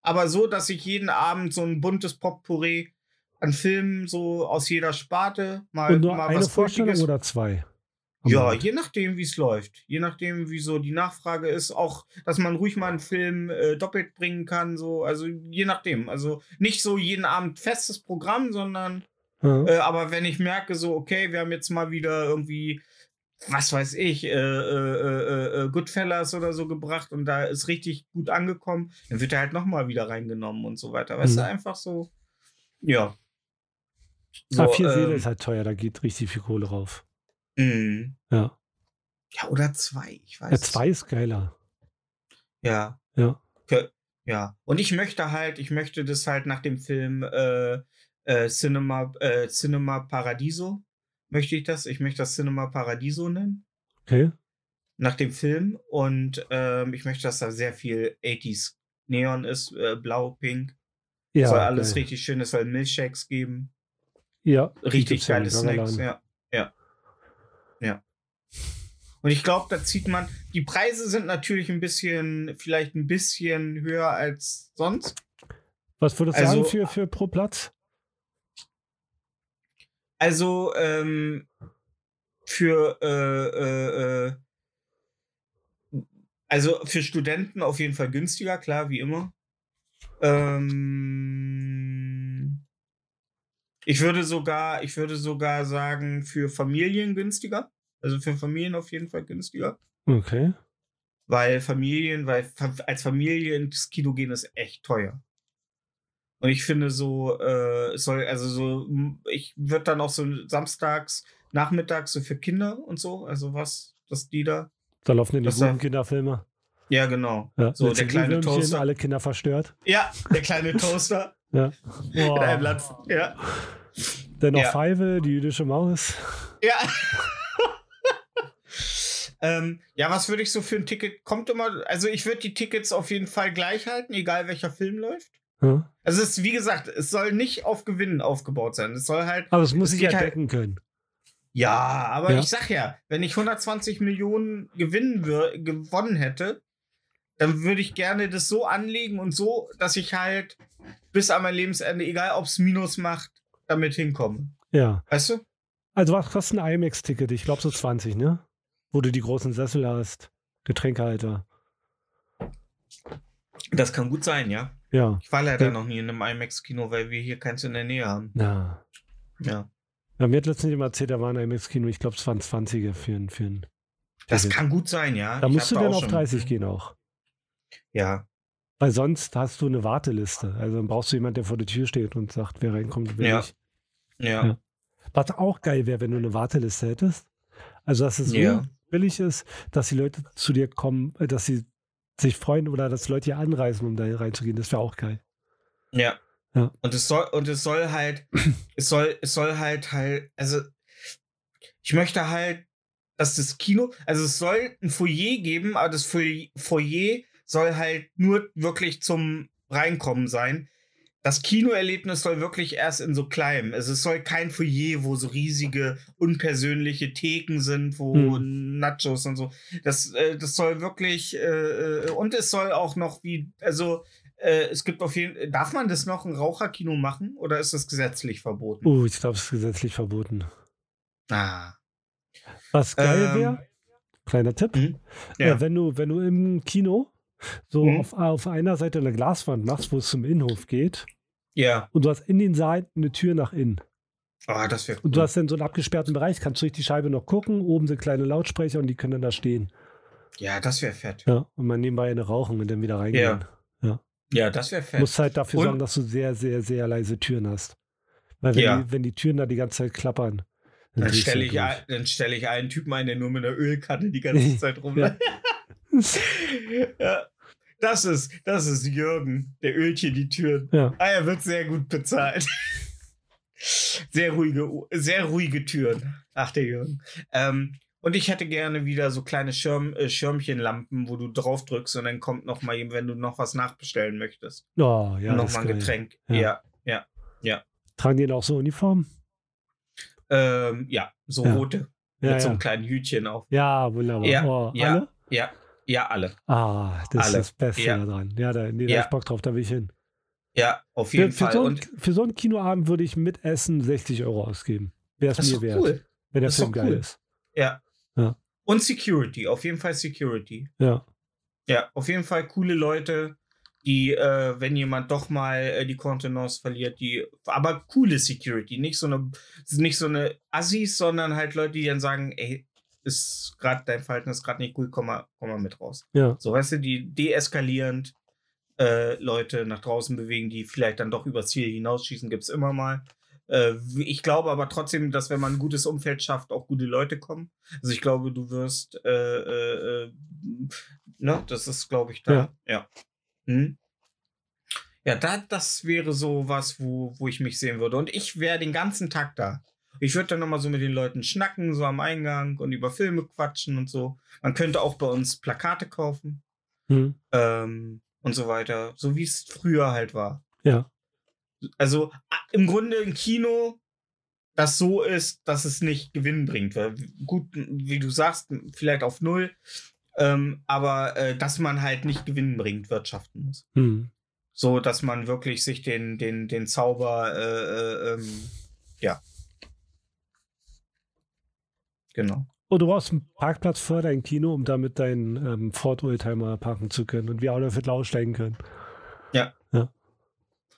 aber so, dass ich jeden Abend so ein buntes Potpourri an Filmen so aus jeder Sparte mal, Und nur mal eine was Vorstellung Kultiges- oder zwei? Ja, je nachdem, wie es läuft. Je nachdem, wie so die Nachfrage ist. Auch, dass man ruhig mal einen Film äh, doppelt bringen kann. So. Also je nachdem. Also nicht so jeden Abend festes Programm, sondern Ja. äh, aber wenn ich merke, so, okay, wir haben jetzt mal wieder irgendwie, was weiß ich, äh, äh, äh, äh, Goodfellas oder so gebracht und da ist richtig gut angekommen, dann wird er halt nochmal wieder reingenommen und so weiter. Weißt Mhm. du, einfach so. Ja. Ah, vier ähm, Seele ist halt teuer, da geht richtig viel Kohle rauf. mh. Ja. Ja, oder zwei. Ich weiß. Ja, zwei ist geiler. Ja. Ja. Ja. Und ich möchte halt, ich möchte das halt nach dem Film äh, äh, Cinema, äh, Cinema Paradiso, möchte ich das. Ich möchte das Cinema Paradiso nennen. Okay. Nach dem Film. Und ähm, ich möchte, dass da sehr viel 80s Neon ist, äh, blau, pink. Ja, soll alles geil. richtig schön, es soll Milchshakes geben. Ja, Richtig geile Snacks. Ja. Ja. Ja. Und ich glaube, da zieht man. Die Preise sind natürlich ein bisschen, vielleicht ein bisschen höher als sonst. Was würdest du Also- sagen für, für pro Platz? Also ähm, für äh, äh, äh, also für Studenten auf jeden Fall günstiger, klar, wie immer. Ähm, ich würde sogar, ich würde sogar sagen, für Familien günstiger. Also für Familien auf jeden Fall günstiger. Okay. Weil Familien, weil als Familie ins Kino gehen ist echt teuer. Und ich finde so, äh, es soll, also so, ich würde dann auch so samstags, nachmittags so für Kinder und so, also was, dass die da. Da laufen ja die Das da- guten Kinderfilme. Ja, genau. Ja, So, der kleine Toaster. alle Kinder verstört. Ja, der kleine Toaster Ja. in einem. Land. Ja. Dann noch Ja. Feive, die jüdische Maus. Ja. ähm, ja, was würde ich so für ein Ticket? Kommt immer, also ich würde die Tickets auf jeden Fall gleich halten, egal welcher Film läuft. Ja. Also es ist, wie gesagt, es soll nicht auf Gewinnen aufgebaut sein. Es soll halt. Aber es muss sich ja halt- decken können. Ja, aber Ja. ich sag ja, wenn ich 120 Millionen gewinnen gewonnen hätte, dann würde ich gerne das so anlegen und so, dass ich halt bis an mein Lebensende, egal ob es Minus macht, damit hinkomme. Ja. Weißt du? Also was kostet ein IMAX-Ticket? Ich glaube so 20, ne? Wo du die großen Sessel hast. Getränkehalter. Das kann gut sein, ja. Ja. Ich war leider Ja. noch nie in einem IMAX-Kino, weil wir hier keins in der Nähe haben. Na. Ja. Ja, mir hat letztens jemand erzählt, da war ein IMAX-Kino, ich glaube, es waren 20er für ein, für ein Das kann gut sein, ja. Da Ich musst du dann auf schon- 30 gehen auch. Ja. Weil sonst hast du eine Warteliste. Also dann brauchst du jemanden, der vor der Tür steht und sagt, wer reinkommt und wer Ja. nicht. Ja. Ja. Was auch geil wäre, wenn du eine Warteliste hättest. Also, dass es so Ja. billig ist, dass die Leute zu dir kommen, äh, dass sie sich freuen oder dass Leute hier anreisen, um da reinzugehen. Das wäre auch geil. Ja. Ja. Und es soll, und es soll halt, es soll, es soll halt halt, also ich möchte halt, dass das Kino, also es soll ein Foyer geben, aber das Foyer soll halt nur wirklich zum Reinkommen sein. Das Kinoerlebnis soll wirklich erst in so kleinem. Also es soll kein Foyer, wo so riesige, unpersönliche Theken sind, wo Hm. Nachos und so. Das, äh, das soll wirklich, äh, äh, und es soll auch noch wie, also äh, es gibt auf jeden darf man das noch ein Raucherkino machen oder ist das gesetzlich verboten? Oh, ich glaube, es ist gesetzlich verboten. Ah. Was geil Ähm, wäre, kleiner Tipp, Mhm. ja. Ja. wenn, du, wenn du im Kino so Mhm. auf, auf einer Seite eine Glaswand machst, wo es zum Innenhof geht, Ja. und du hast in den Seiten eine Tür nach innen. Ah, das wäre Und du hast dann so einen abgesperrten Bereich, kannst durch die Scheibe noch gucken, oben sind kleine Lautsprecher und die können dann da stehen. Ja, das wäre fett. Ja, und man nebenbei eine rauchen und dann wieder reingehen. Ja, das wäre fett. Muss halt dafür Und- sorgen, dass du sehr, sehr, sehr leise Türen hast. Weil wenn, Ja. die, wenn die Türen da die ganze Zeit klappern, Dann du stelle ich, durch. ein, dann stell ich einen Typen ein, der nur mit einer Ölkanne die ganze Zeit rum. Ja. ja. Das ist, das ist Jürgen. Der ölt hier die Türen. Ja. Ah, er wird sehr gut bezahlt. Sehr ruhige, sehr ruhige Türen. Ach, der Jürgen. Ähm, und ich hätte gerne wieder so kleine Schirm, äh, Schirmchenlampen, wo du drauf drückst und dann kommt noch mal jemand, wenn du noch was nachbestellen möchtest. Oh, ja, noch mal ein. Getränk. Ja. Ja. Tragen die denn auch so Uniformen? Ähm, ja, so Ja. rote. Ja, mit so ja. einem kleinen Hütchen auf. ja wunderbar. Ja, oh, ja. Alle? Ja, ja, alle. Ah, das Alle. ist das Beste Ja. daran. Ja, da, nee, da Ja. Bock drauf, da will ich hin. Ja, auf jeden für, Fall. so ein, für so einen Kinoabend würde ich mit Essen 60 Euro ausgeben. Wäre es mir wert, cool. wenn der Das Film geil cool. ist. Ja. Ja. Und Security, auf jeden Fall Security. Ja. Ja, auf jeden Fall coole Leute, die, äh, wenn jemand doch mal äh, die Kontenance verliert, die, aber coole Security, nicht so eine, nicht so eine Assis, sondern halt Leute, die dann sagen, ey, ist gerade dein Verhalten ist gerade nicht cool, komm mal, komm mal mit raus. Ja. So, weißt du, die deeskalierend äh, Leute nach draußen bewegen, die vielleicht dann doch übers Ziel hinausschießen, gibt es immer mal. Äh, ich glaube aber trotzdem, dass wenn man ein gutes Umfeld schafft, auch gute Leute kommen. Also ich glaube, du wirst, äh, äh, äh, ne, das ist, glaube ich, da. Ja. Ja. Hm? Ja, da, das wäre so was, wo, wo ich mich sehen würde. Und ich wäre den ganzen Tag da. Ich würde dann nochmal so mit den Leuten schnacken, so am Eingang und über Filme quatschen und so. Man könnte auch bei uns Plakate kaufen Hm. ähm, und so weiter. So wie es früher halt war. Ja. Also im Grunde ein Kino, das so ist, dass es nicht Gewinn bringt. Gut, wie du sagst, vielleicht auf Null. Ähm, aber äh, dass man halt nicht Gewinn bringt, wirtschaften muss. Hm. So, dass man wirklich sich den, den, den Zauber, äh, äh, ähm, ja. Genau. Und du brauchst einen Parkplatz vor deinem Kino, um damit deinen ähm, Ford Oldtimer parken zu können und wir auch dafür aussteigen können.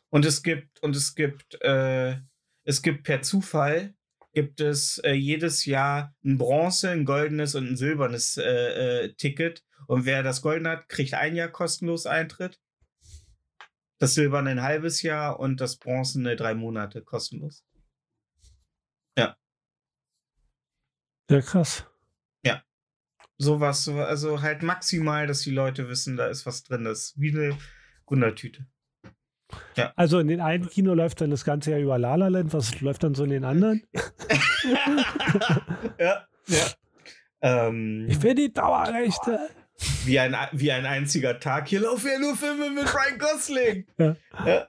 Und es gibt, und es gibt, äh, es gibt per Zufall, gibt es äh, jedes Jahr ein Bronze, ein goldenes und ein silbernes äh, äh, Ticket. Und wer das Goldene hat, kriegt ein Jahr kostenlos Eintritt. Das Silberne ein halbes Jahr und das Bronzene drei Monate kostenlos. Ja, krass. Sowas, so, also halt maximal, dass die Leute wissen, da ist was drin. Das ist wie eine Wundertüte. Also in den einen Kino läuft dann das ganze Jahr über La La Land. Was läuft dann so in den anderen? ja, ja. Ähm, Ich will die Dauerrechte. wie, ein, wie ein einziger Tag. Hier laufen ja nur Filme mit Ryan Gosling. Ja. Ja.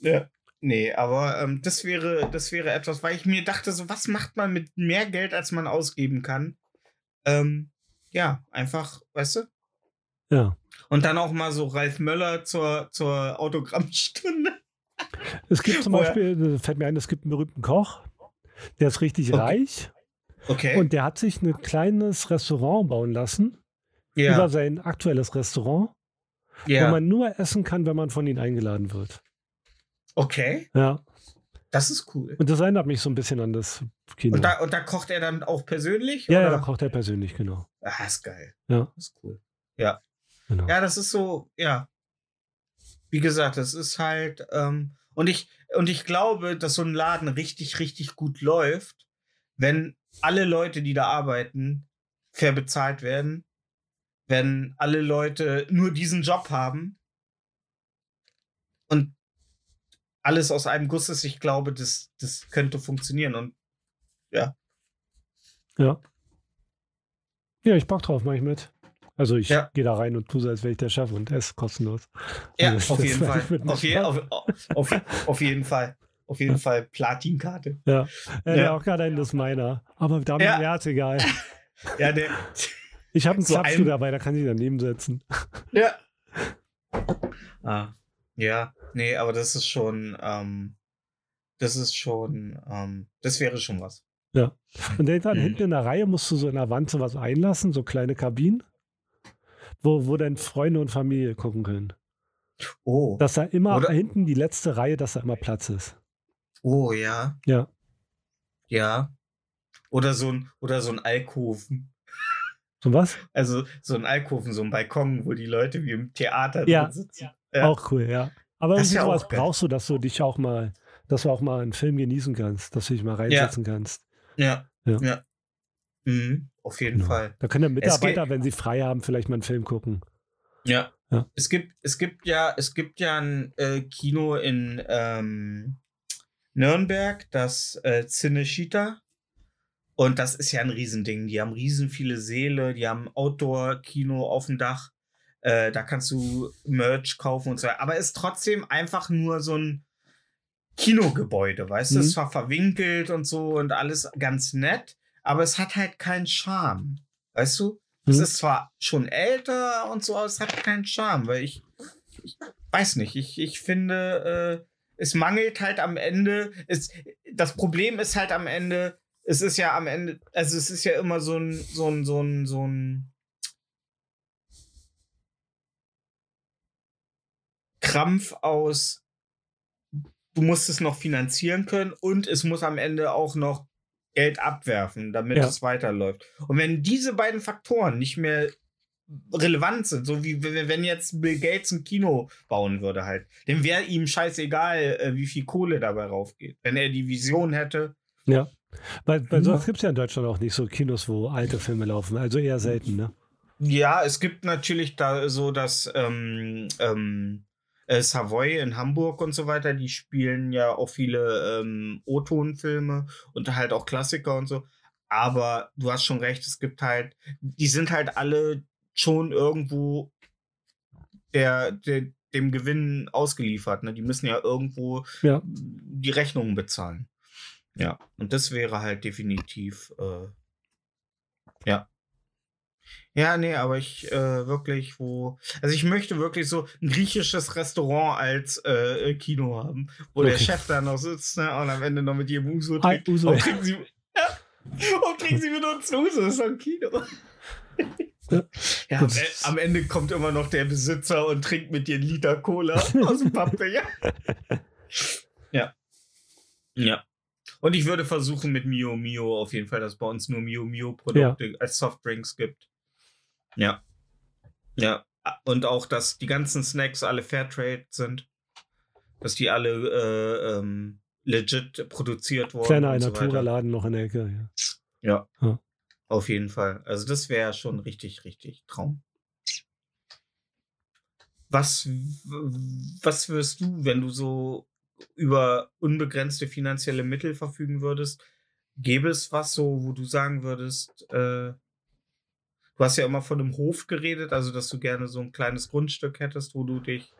ja. Nee, aber ähm, das, wäre, das wäre etwas, weil ich mir dachte, so, was macht man mit mehr Geld, als man ausgeben kann? Ähm, ja, einfach, weißt du? Ja. Und dann auch mal so Ralf Möller zur, zur Autogrammstunde. Es gibt zum Beispiel, fällt mir ein, es gibt einen berühmten Koch, der ist richtig Okay. reich Okay. und der hat sich ein kleines Restaurant bauen lassen ja. über sein aktuelles Restaurant. wo Ja. man nur essen kann, wenn man von ihnen eingeladen wird. Okay, Ja. das ist cool. Und das erinnert mich so ein bisschen an das Kino. Und da, und da kocht er dann auch persönlich? ja, ja, da kocht er persönlich, genau. Ah, ist geil. Ja. Das ist cool. genau. Ja, das ist so, ja. Wie gesagt, das ist halt, ähm, und ich, und ich glaube, dass so ein Laden richtig, richtig gut läuft, wenn alle Leute, die da arbeiten, fair bezahlt werden, wenn alle Leute nur diesen Job haben und alles aus einem Guss ist, ich glaube, das, das könnte funktionieren. Und Ja. Ja, ich bock drauf, mach ich mit. Also ich Ja. gehe da rein und tue so, als wäre ich der Chef und esse kostenlos. ja, Also auf das jeden Auf, je, auf, auf, auf jeden Fall. Auf jeden Fall Platinkarte. Ja, äh, Ja. der auch gerade ein ist meiner. Aber damit, Ja. ja. ist egal. Ja, der, Ich habe einen Zapfstuhl dabei, da kann ich daneben setzen. Ja. Ah, ja, nee, aber das ist schon, ähm, das ist schon, ähm, das wäre schon was. Und dann Mhm. hinten in der Reihe musst du so in der Wand sowas einlassen, so kleine Kabinen, wo, wo dann Freunde und Familie gucken können. Oh, Dass da immer Oder- hinten die letzte Reihe, dass da immer Platz ist. oh ja, Ja. ja. Oder so ein, oder so ein Alkoven. So was? Also so ein Alkoven, so ein Balkon, wo die Leute wie im Theater Ja. drin sitzen. Ja. Auch cool, ja. Aber Das irgendwie ja sowas brauchst du, dass du dich auch mal, dass du auch mal einen Film genießen kannst, dass du dich mal reinsetzen kannst. Ja, Ja. ja. Mhm, auf jeden Genau. Fall. Da können ja Mitarbeiter, wenn sie frei haben, vielleicht mal einen Film gucken. Ja. Ja. Es gibt, es gibt ja, es gibt ja ein äh, Kino in ähm, Nürnberg, das äh, Cinecittà. Und das ist ja ein Riesending. Die haben riesen viele Säle, die haben Outdoor-Kino auf dem Dach. Äh, da kannst du Merch kaufen und so. Aber ist trotzdem einfach nur so ein Kinogebäude, weißt du? Mhm. Es ist zwar verwinkelt und so und alles ganz nett, aber es hat halt keinen Charme. Weißt du? Es Mhm. ist zwar schon älter und so, aber es hat keinen Charme, weil ich, ich weiß nicht, ich, ich finde, äh, es mangelt halt am Ende, es, das Problem ist halt am Ende, es ist ja am Ende, also es ist ja immer so ein, so ein, so ein, so ein Krampf aus, du musst es noch finanzieren können und es muss am Ende auch noch Geld abwerfen, damit Ja. es weiterläuft. Und wenn diese beiden Faktoren nicht mehr relevant sind, so wie wenn jetzt Bill Gates ein Kino bauen würde halt, dann wäre ihm scheißegal, äh, wie viel Kohle dabei raufgeht. Wenn er die Vision hätte. Ja. Weil, weil sowas gibt es ja in Deutschland auch nicht, so Kinos, wo alte Filme laufen. Also eher selten, ne? Ja, es gibt natürlich da so das ähm, ähm, äh, Savoy in Hamburg und so weiter, die spielen ja auch viele ähm, O-Ton-Filme und halt auch Klassiker und so. Aber du hast schon recht, es gibt halt, die sind halt alle schon irgendwo der, der, dem Gewinn ausgeliefert. Ne? Die müssen ja irgendwo Ja. die Rechnungen bezahlen. Ja, und das wäre halt definitiv, äh, ja. Ja, nee, aber ich äh, wirklich, wo. Also ich möchte wirklich so ein griechisches Restaurant als äh, Kino haben, wo der Okay. Chef da noch sitzt ne, und am Ende noch mit jedem Uso Hi, trinkt. Uso. Und trinken Sie, ja, und trinken Sie mit uns Uso, das ist doch ein Kino. Ja. Ja, am, E- am Ende kommt immer noch der Besitzer und trinkt mit dir einen Liter Cola aus dem Pappbecher. ja. Ja. Und ich würde versuchen mit Mio Mio auf jeden Fall, dass bei uns nur Mio Mio Produkte als Softdrinks gibt. Ja. Ja. Und auch, dass die ganzen Snacks alle Fairtrade sind. Dass die alle äh, ähm, legit produziert wurden. Kleiner so weiter. Alnatura-Laden noch in der Ecke. Ja. Ja. Ja. Auf jeden Fall. Also das wäre schon richtig, richtig Traum. Was, was wirst du, wenn du so über unbegrenzte finanzielle Mittel verfügen würdest? Gäbe es was so, wo du sagen würdest, äh, du hast ja immer von einem Hof geredet, also dass du gerne so ein kleines Grundstück hättest, wo du dich.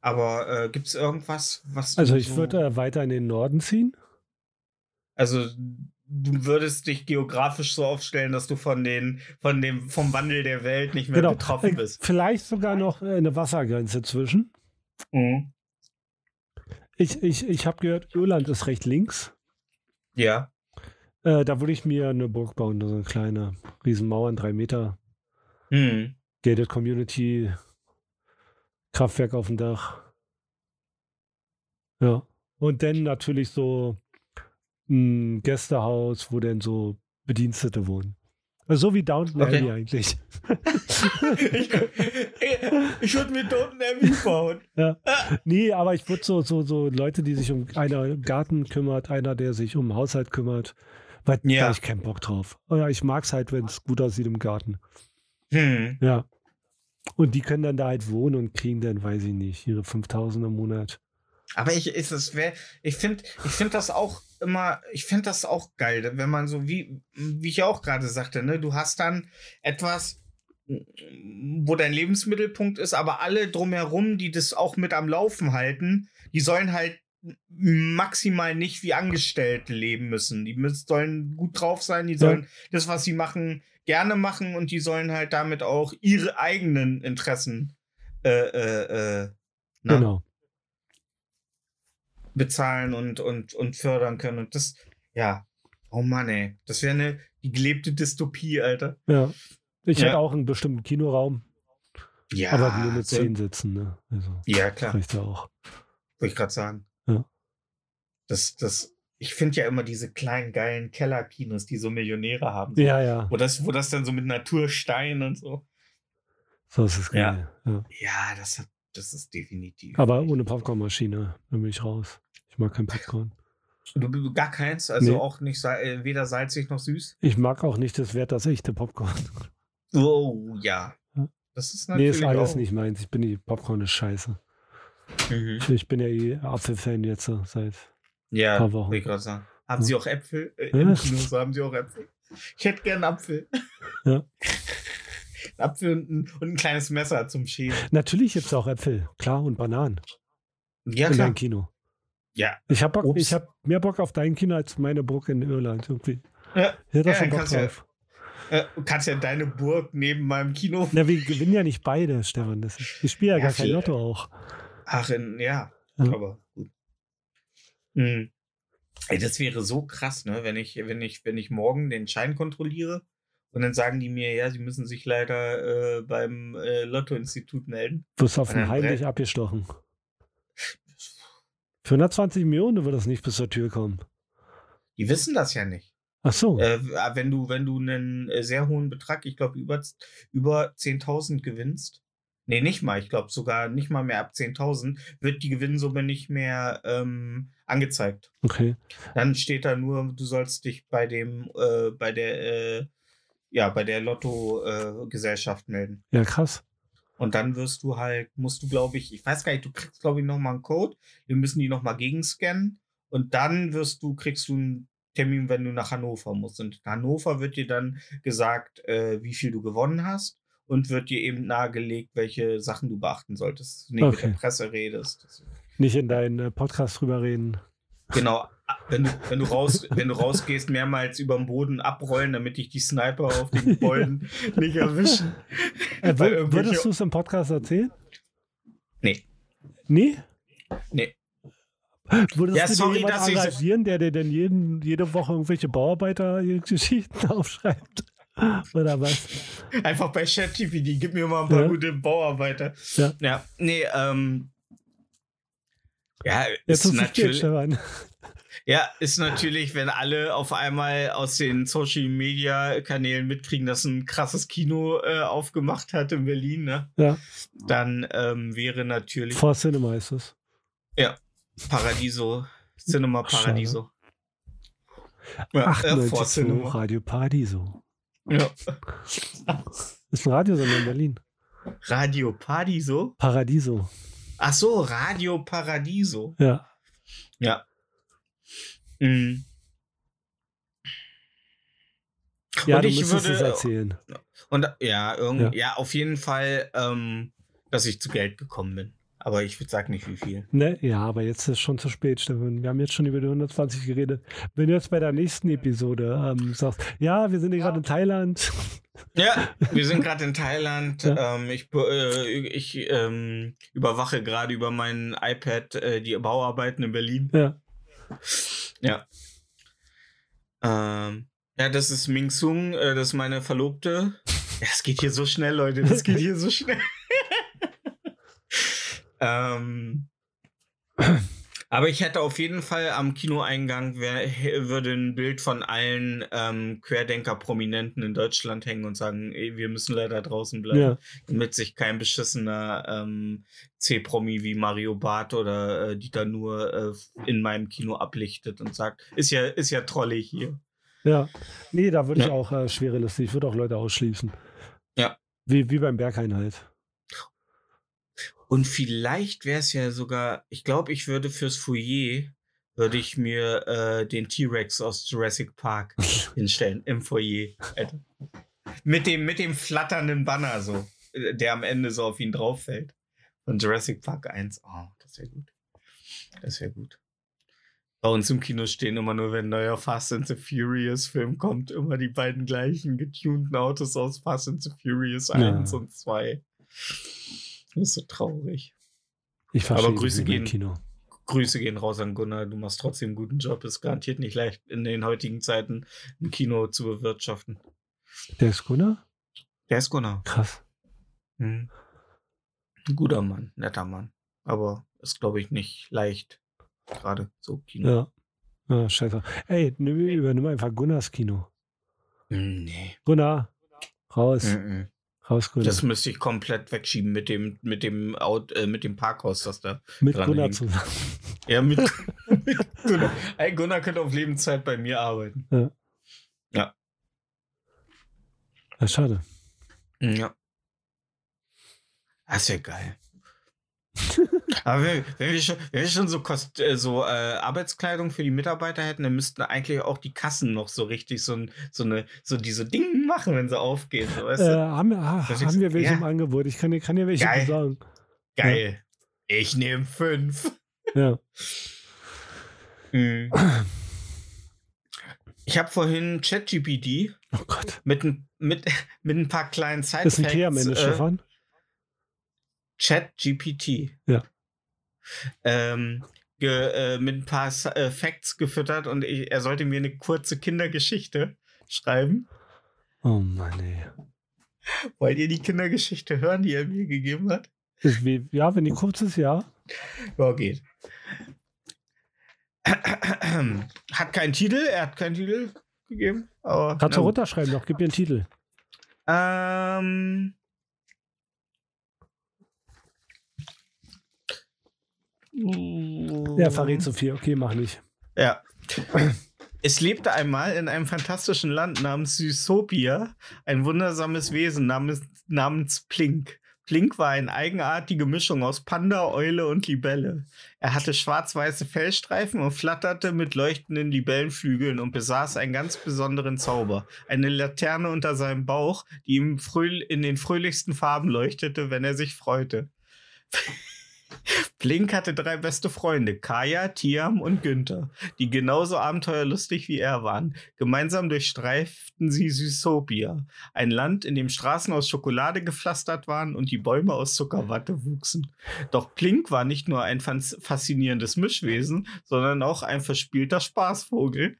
Aber äh, gibt es irgendwas, was du Also ich so, würde äh, weiter in den Norden ziehen. Also du würdest dich geografisch so aufstellen, dass du von den, von dem, vom Wandel der Welt nicht mehr Genau. betroffen Äh, bist. Vielleicht sogar noch äh, eine Wassergrenze zwischen. Mhm. Ich, ich, ich habe gehört, Irland ist recht links. Ja. Äh, da würde ich mir eine Burg bauen, so eine kleine Riesenmauern, drei Meter, Mhm. gated Community, Kraftwerk auf dem Dach. Ja. Und dann natürlich so ein Gästehaus, wo dann so Bedienstete wohnen. Also so wie Downton Okay. Abbey eigentlich. ich ich würde mir Downton Abbey bauen. Nee, aber ich würde so, so, so Leute, die sich um einer im Garten kümmert, einer, der sich um den Haushalt kümmert, weil da Ja. hab ich keinen Bock drauf. Oh ja, ich mag es halt, wenn es gut aussieht im Garten. Hm. Ja. Und die können dann da halt wohnen und kriegen dann, weiß ich nicht, ihre 5000 im Monat. Aber ich, ist es wär, ich finde, ich finde das auch immer, ich finde das auch geil, wenn man so wie, wie ich auch gerade sagte, ne, du hast dann etwas, wo dein Lebensmittelpunkt ist, aber alle drumherum, die das auch mit am Laufen halten, die sollen halt maximal nicht wie Angestellte leben müssen. Die müssen, sollen gut drauf sein, die sollen das, was sie machen, gerne machen und die sollen halt damit auch ihre eigenen Interessen äh, äh, äh, na, Genau. bezahlen und, und, und fördern können. Und das, ja, oh Mann, ey. Das wäre eine die gelebte Dystopie, Alter. Ja. Ich Ja. hätte auch einen bestimmten Kinoraum, Ja, aber nur mit zehn Sitzen. Ne? Also, Ja, klar, reicht ja auch. wollte ich gerade sagen. Ja. Das, das, ich finde ja immer diese kleinen, geilen Kellerkinos, die so Millionäre haben. So. Ja, ja. Wo, das, wo das dann so mit Naturstein und so. So ist es geil. Ja. Ja, das, hat- das ist definitiv. Aber ohne Popcornmaschine, bin ich raus. Ich mag kein Popcorn. Du, du gar keins, also Nee. auch nicht äh, weder salzig noch süß. Ich mag auch nicht das Wert das echte Popcorn. Oh, ja. Das ist Nee, natürlich ist alles auch. nicht meins. Ich bin die Popcorn ist scheiße. Mhm. Ich, bin ja eh Apfelfan jetzt so seit. Ja, paar Wochen. ich gerade sagen. Haben Ja. Sie auch Äpfel? Äh, Ja. Im Kino haben Sie auch Äpfel? Ich hätte gern einen Apfel. Ja. Ein Apfel und ein, und ein kleines Messer zum Schälen. Natürlich gibt es auch Äpfel, klar, und Bananen Ja, in klar. deinem Kino. Ja. Ich habe hab mehr Bock auf dein Kino als meine Burg in Irland irgendwie. Ja, Ich hätte Ja, schon Bock kannst du ja- drauf. Äh, du kannst ja deine Burg neben meinem Kino. Na, wir gewinnen ja nicht beide, Stefan. Das ist, ich spiele ja, Ja, gar kein viel- Lotto auch. Ach, in, ja. Ja. Aber gut. Hm. Ey, das wäre so krass, ne? Wenn ich, wenn ich, wenn ich morgen den Schein kontrolliere und dann sagen die mir, ja, sie müssen sich leider äh, beim äh, Lotto-Institut melden. Wirst auf Und den heimlich abgestochen. Für 120 Millionen wird das nicht bis zur Tür kommen. Die wissen das ja nicht. Ach so. Äh, wenn du, wenn du einen äh, sehr hohen Betrag, ich glaube über, über 10.000 gewinnst, nee, nicht mal, ich glaube sogar nicht mal mehr ab 10.000, wird die Gewinnsumme nicht mehr ähm, angezeigt. Okay. Dann steht da nur, du sollst dich bei dem, äh, bei der, äh, ja, bei der Lotto-Gesellschaft melden. Ja, krass. Und dann wirst du halt, musst du, glaube ich, ich weiß gar nicht, du kriegst, glaube ich, nochmal einen Code. Wir müssen die nochmal gegenscannen. Und dann wirst du, kriegst du einen Termin, wenn du nach Hannover musst. Und in Hannover wird dir dann gesagt, äh, wie viel du gewonnen hast. Und wird dir eben nahegelegt, welche Sachen du beachten solltest. Nicht mit Okay. der Presse redest. Nicht in deinen äh, Podcast drüber reden. Genau, wenn du, wenn du, raus, wenn du rausgehst, mehrmals über den Boden abrollen, damit dich die Sniper auf den Gebäuden nicht erwischen. Äh, irgendwelche- würdest du es im Podcast erzählen? Nee. Nee? Nee. Würdest Ja, du sorry, dir jemanden dass ich so- engagieren, der dir denn jeden, jede Woche irgendwelche Bauarbeiter-Geschichten aufschreibt? Oder was? Einfach bei ChatGPT, gib mir mal ein paar Ja. gute Bauarbeiter. Ja. Ja, nee, ähm. Ja, ist spät, natürlich, ja, ist natürlich, wenn alle auf einmal aus den Social Media Kanälen mitkriegen, dass ein krasses Kino äh, aufgemacht hat in Berlin, ne? Ja, Dann ähm, wäre natürlich vor Cinema ist es. Paradiso, Cinema. Paradiso. Ja, äh, vor 98 Cinema. Radio Paradiso. Ja. Ist ein Radiosender in Berlin. Radio Paradiso? Paradiso. Ach so, Radio Paradiso. Ja. Ja. Mhm. Ja, und du ich müsstest es würde, erzählen. und ja, irgend, Ja. ja. auf jeden Fall, ähm, dass ich zu Geld gekommen bin. Aber ich würde sagen nicht wie viel. Ne? Ja, aber jetzt ist es schon zu spät, Stefan. Wir haben jetzt schon über die 120 geredet. Wenn du jetzt bei der nächsten Episode ähm, sagst, ja, wir sind hier gerade in Thailand. Ja, wir sind gerade in Thailand. Ja. Ähm, ich äh, ich ähm, überwache gerade über mein iPad äh, die Bauarbeiten in Berlin. Ja. Ja. Ähm, ja, das ist Ming Sung, äh, das ist meine Verlobte. Ja, es geht hier so schnell, Leute. Das geht hier so schnell. Ähm, aber ich hätte auf jeden Fall am Kinoeingang wär, würde ein Bild von allen ähm, Querdenker-Prominenten in Deutschland hängen und sagen, ey, wir müssen leider draußen bleiben, Ja. damit sich kein beschissener ähm, C-Promi wie Mario Barth oder äh, Dieter Nuhr äh, in meinem Kino ablichtet und sagt, ist ja, ist ja trollig hier. Ja. Nee, da würde ich Ja. auch äh, schwere Liste. Ich würde auch Leute ausschließen. Ja. Wie, wie beim Berghain halt. Und vielleicht wäre es ja sogar, ich glaube, ich würde fürs Foyer, würde ich mir äh, den T-Rex aus Jurassic Park hinstellen, im Foyer. Alter. Mit dem, mit dem flatternden Banner so, äh, der am Ende so auf ihn drauf fällt. Von Jurassic Park 1. Oh, das wäre gut. Das wäre gut. Bei uns im Kino stehen immer nur, wenn ein neuer Fast and the Furious Film kommt, immer die beiden gleichen getunten Autos aus Fast and the Furious Ja. 1 und 2. Das ist so traurig. Ich verstehe Grüße mehr im gehen- Kino. Grüße gehen raus an Gunnar. Du machst trotzdem einen guten Job. Ist garantiert nicht leicht, in den heutigen Zeiten ein Kino zu bewirtschaften. Der ist Gunnar? Der ist Gunnar. Krass. Hm. Ein guter Mann, netter Mann. Aber ist, glaube ich, nicht leicht. Gerade so Kino. Ja. ja scheiße. Ey, nimm, übernimm einfach Gunnars Kino. Hm, Nee. Gunnar, raus. Mhm. Raus, Gunnar. Das müsste ich komplett wegschieben mit dem, mit dem, Out, äh, mit dem Parkhaus, das da. Mit dran Gunnar hängt. zusammen. Ja, mit, mit Gunnar. Ey, Gunnar könnte auf Lebenszeit bei mir arbeiten. Ja, schade. Ja. Das wäre geil. Aber wenn, wenn, wir schon, wenn wir schon so, Kost, äh, so äh, Arbeitskleidung für die Mitarbeiter hätten, dann müssten eigentlich auch die Kassen noch so richtig so, ein, so eine so diese Ding machen, wenn sie aufgehen. So, weißt Äh, du? haben, ist- haben wir welche ja. im Angebot? Ich kann, dir- kann dir welche Geil. sagen. Geil. Ich nehme fünf. Ja. Mhm. Ich habe vorhin ChatGPT Oh mit, ein- mit, mit ein paar kleinen Side Ist ein am Ende, äh, Stefan? ChatGPT. Ja. Ähm, ge, äh, mit ein paar äh, Facts gefüttert und ich, er sollte mir eine kurze Kindergeschichte schreiben. Oh Mann, ey. Wollt ihr die Kindergeschichte hören, die er mir gegeben hat? Wie, ja, wenn die kurz ist, ja. Ja, geht. Hat keinen Titel, er hat keinen Titel gegeben. Aber Kannst du runterschreiben noch, gib mir einen Titel. Ähm. Ja, verrät zu viel. Okay, mach nicht. Ja. Es lebte einmal in einem fantastischen Land namens Sysopia ein wundersames Wesen namens, namens Plink. Plink war eine eigenartige Mischung aus Panda, Eule und Libelle. Er hatte schwarz-weiße Fellstreifen und flatterte mit leuchtenden Libellenflügeln und besaß einen ganz besonderen Zauber. Eine Laterne unter seinem Bauch, die ihm in den fröhlichsten Farben leuchtete, wenn er sich freute. Blink hatte drei beste Freunde, Kaya, Tiam und Günther, die genauso abenteuerlustig wie er waren. Gemeinsam durchstreiften sie Sysopia, ein Land, in dem Straßen aus Schokolade gepflastert waren und die Bäume aus Zuckerwatte wuchsen. Doch Blink war nicht nur ein fas- faszinierendes Mischwesen, sondern auch ein verspielter Spaßvogel.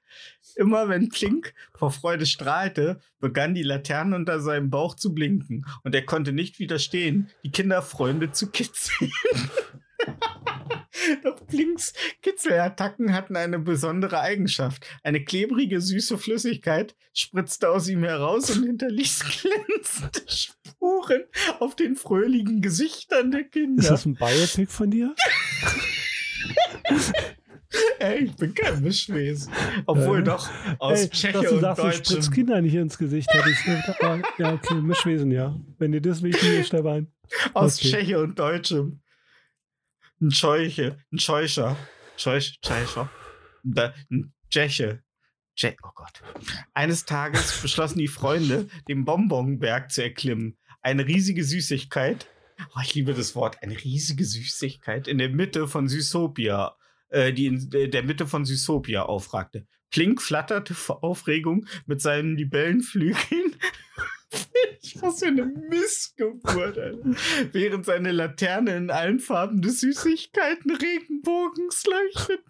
Immer wenn Plink vor Freude strahlte, begann die Laterne unter seinem Bauch zu blinken und er konnte nicht widerstehen, die Kinderfreunde zu kitzeln. Doch Blinks Kitzelattacken hatten eine besondere Eigenschaft. Eine klebrige, süße Flüssigkeit spritzte aus ihm heraus und hinterließ glänzende Spuren auf den fröhlichen Gesichtern der Ist Kinder. das ein Biopic von dir? Ey, ich bin kein Mischwesen. Obwohl Äh, doch aus Ey, Tscheche dass du und sagst, du spritzt. Kinder nicht ins Gesicht. Ah, ja, okay, Mischwesen, ja. Wenn dir das wichtig ist, Stefan. Aus Okay. Tscheche und Deutschem. Ein Scheuche, ein Scheuscher. Scheuch, Scheuscher. Da- Ein Tscheche. Tsche oh Gott. Eines Tages beschlossen die Freunde, den Bonbonberg zu erklimmen. Eine riesige Süßigkeit. Oh, ich liebe das Wort. Eine riesige Süßigkeit in der Mitte von Sysopia. Äh, die in der Mitte von Sysopia aufragte. Plink flatterte vor Aufregung mit seinen Libellenflügeln. Was für eine Missgeburt, Alter. Während seine Laterne in allen Farben des Süßigkeiten Regenbogens leuchteten.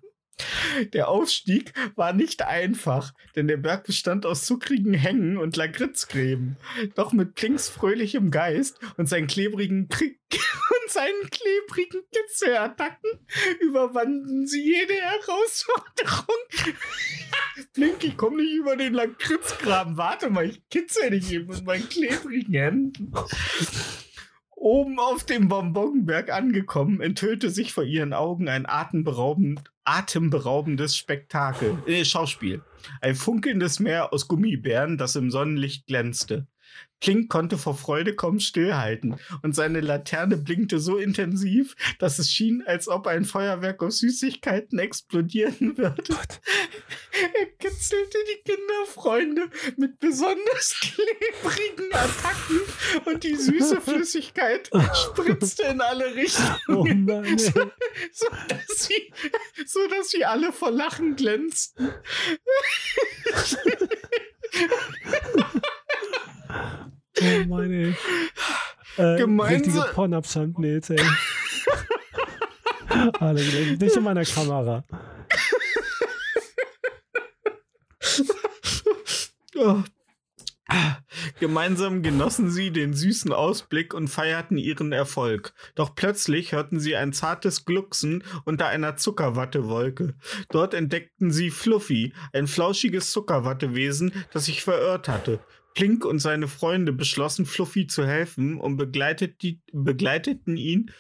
Der Aufstieg war nicht einfach, denn der Berg bestand aus zuckrigen Hängen und Lakritzgräben. Doch mit Plinks fröhlichem Geist und seinen klebrigen, Kri und seinen klebrigen Kitzelattacken überwanden sie jede Herausforderung. Blink, ich komme nicht über den Lakritzgraben. Warte mal, ich kitzel dich eben mit meinen klebrigen Händen. Oben auf dem Bonbonberg angekommen, enthüllte sich vor ihren Augen ein atemberaubend, atemberaubendes Spektakel, äh, Schauspiel. Ein funkelndes Meer aus Gummibären, das im Sonnenlicht glänzte. Klink konnte vor Freude kaum stillhalten und seine Laterne blinkte so intensiv, dass es schien, als ob ein Feuerwerk aus Süßigkeiten explodieren würde. Er kitzelte die Kinderfreunde mit besonders klebrigen Attacken und die süße Flüssigkeit spritzte in alle Richtungen. Oh nein. so, so, dass sie, so dass sie alle vor Lachen glänzten. Oh Mann, ey. Äh, Gemeinsam- Richtige Porn-Up-Thumbnails, ey. Alle. Nicht in meiner Kamera. Oh. Gemeinsam genossen sie den süßen Ausblick und feierten ihren Erfolg. Doch plötzlich hörten sie ein zartes Glucksen unter einer Zuckerwattewolke. Dort entdeckten sie Fluffy, ein flauschiges Zuckerwattewesen, das sich verirrt hatte. Plink und seine Freunde beschlossen, Fluffy zu helfen und begleitet die, begleiteten ihn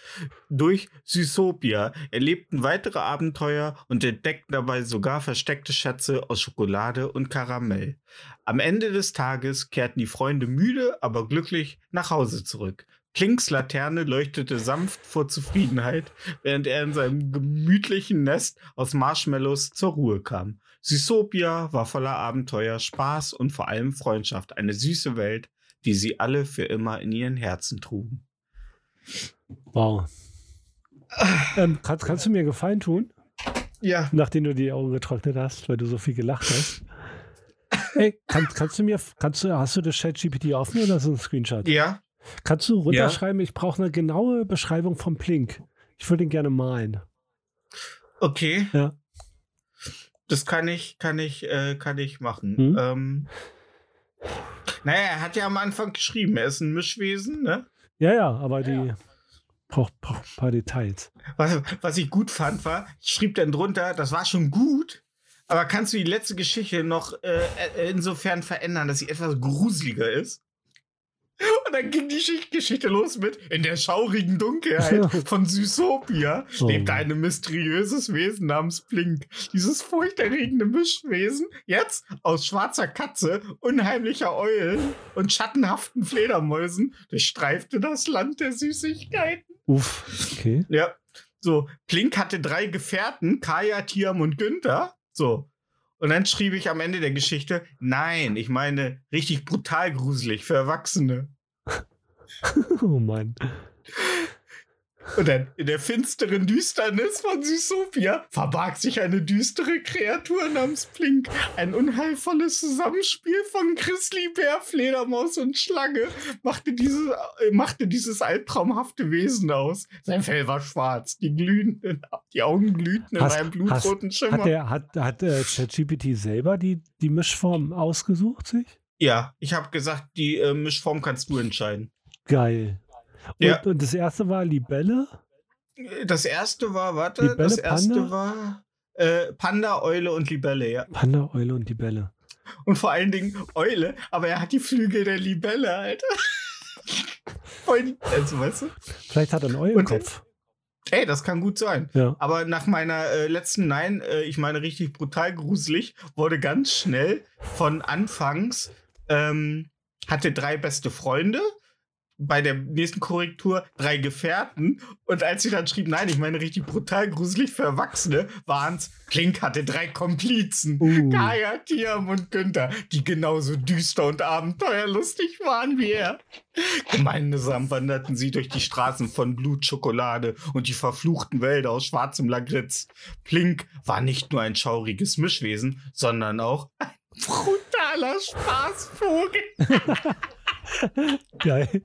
durch Sysopia, erlebten weitere Abenteuer und entdeckten dabei sogar versteckte Schätze aus Schokolade und Karamell. Am Ende des Tages kehrten die Freunde müde, aber glücklich nach Hause zurück. Klinks Laterne leuchtete sanft vor Zufriedenheit, während er in seinem gemütlichen Nest aus Marshmallows zur Ruhe kam. Sysopia war voller Abenteuer, Spaß und vor allem Freundschaft. Eine süße Welt, die sie alle für immer in ihren Herzen trugen. Wow. Ähm, kannst, kannst du mir Gefallen tun, Ja. nachdem du die Augen getrocknet hast, weil du so viel gelacht hast? Ey, kann, kannst du mir, kannst du, hast du das Chat-GPT offen oder so ein Screenshot? Ja. Kannst du runterschreiben, ich brauche eine genaue Beschreibung vom Plink. Ich würde ihn gerne malen. Okay. Ja. Das kann ich, kann ich, äh, kann ich machen. Hm? Ähm, naja, er hat ja am Anfang geschrieben, er ist ein Mischwesen, ne? Ja, ja, aber die braucht, braucht ein paar Details. Was, was ich gut fand, war, ich schrieb dann drunter, das war schon gut, aber kannst du die letzte Geschichte noch äh, äh, insofern verändern, dass sie etwas gruseliger ist? Und dann ging die Schicht- Geschichte los mit In der schaurigen Dunkelheit von Sysopia Oh. lebte ein mysteriöses Wesen namens Blink. Dieses furchterregende Mischwesen, jetzt aus schwarzer Katze, unheimlicher Eulen und schattenhaften Fledermäusen, durchstreifte das Land der Süßigkeiten. Uff, okay. Ja. So, Plink hatte drei Gefährten, Kaya, Tiam und Günther. So. Und dann schrieb ich am Ende der Geschichte, nein, ich meine richtig brutal gruselig für Erwachsene. Oh Mann. Und dann in der finsteren Düsternis von Sysopia verbarg sich eine düstere Kreatur namens Plink. Ein unheilvolles Zusammenspiel von Grizzlybär, Fledermaus und Schlange machte, diese, machte dieses albtraumhafte Wesen aus. Sein Fell war schwarz, die, glühenden, die Augen glühten in Hast- einem blutroten Schimmer. Hat der, hat, hat äh, ChatGPT selber die, die Mischform ausgesucht sich? ja, ich habe gesagt, die äh, Mischform kannst du entscheiden. Geil. Und, Ja. und das erste war Libelle? Das erste war, warte, Libelle, das erste Panda? war äh, Panda, Eule und Libelle, ja. Panda, Eule und Libelle. Und vor allen Dingen Eule, aber er hat die Flügel der Libelle, Alter. Voll, also, weißt du? Vielleicht hat er einen Eulenkopf. Ey, das kann gut sein. Ja. Aber nach meiner äh, letzten Nein, äh, ich meine richtig brutal gruselig, wurde ganz schnell von anfangs, ähm, hatte drei beste Freunde, bei der nächsten Korrektur drei Gefährten und als sie dann schrieb, nein, ich meine richtig brutal gruselig für Erwachsene, waren's, Klink hatte drei Komplizen. Uh. Kaya, Tiam und Günther, die genauso düster und abenteuerlustig waren wie er. Gemeinsam wanderten sie durch die Straßen von Blutschokolade und die verfluchten Wälder aus schwarzem Lagritz. Plink war nicht nur ein schauriges Mischwesen, sondern auch ein brutaler Spaßvogel. Geil.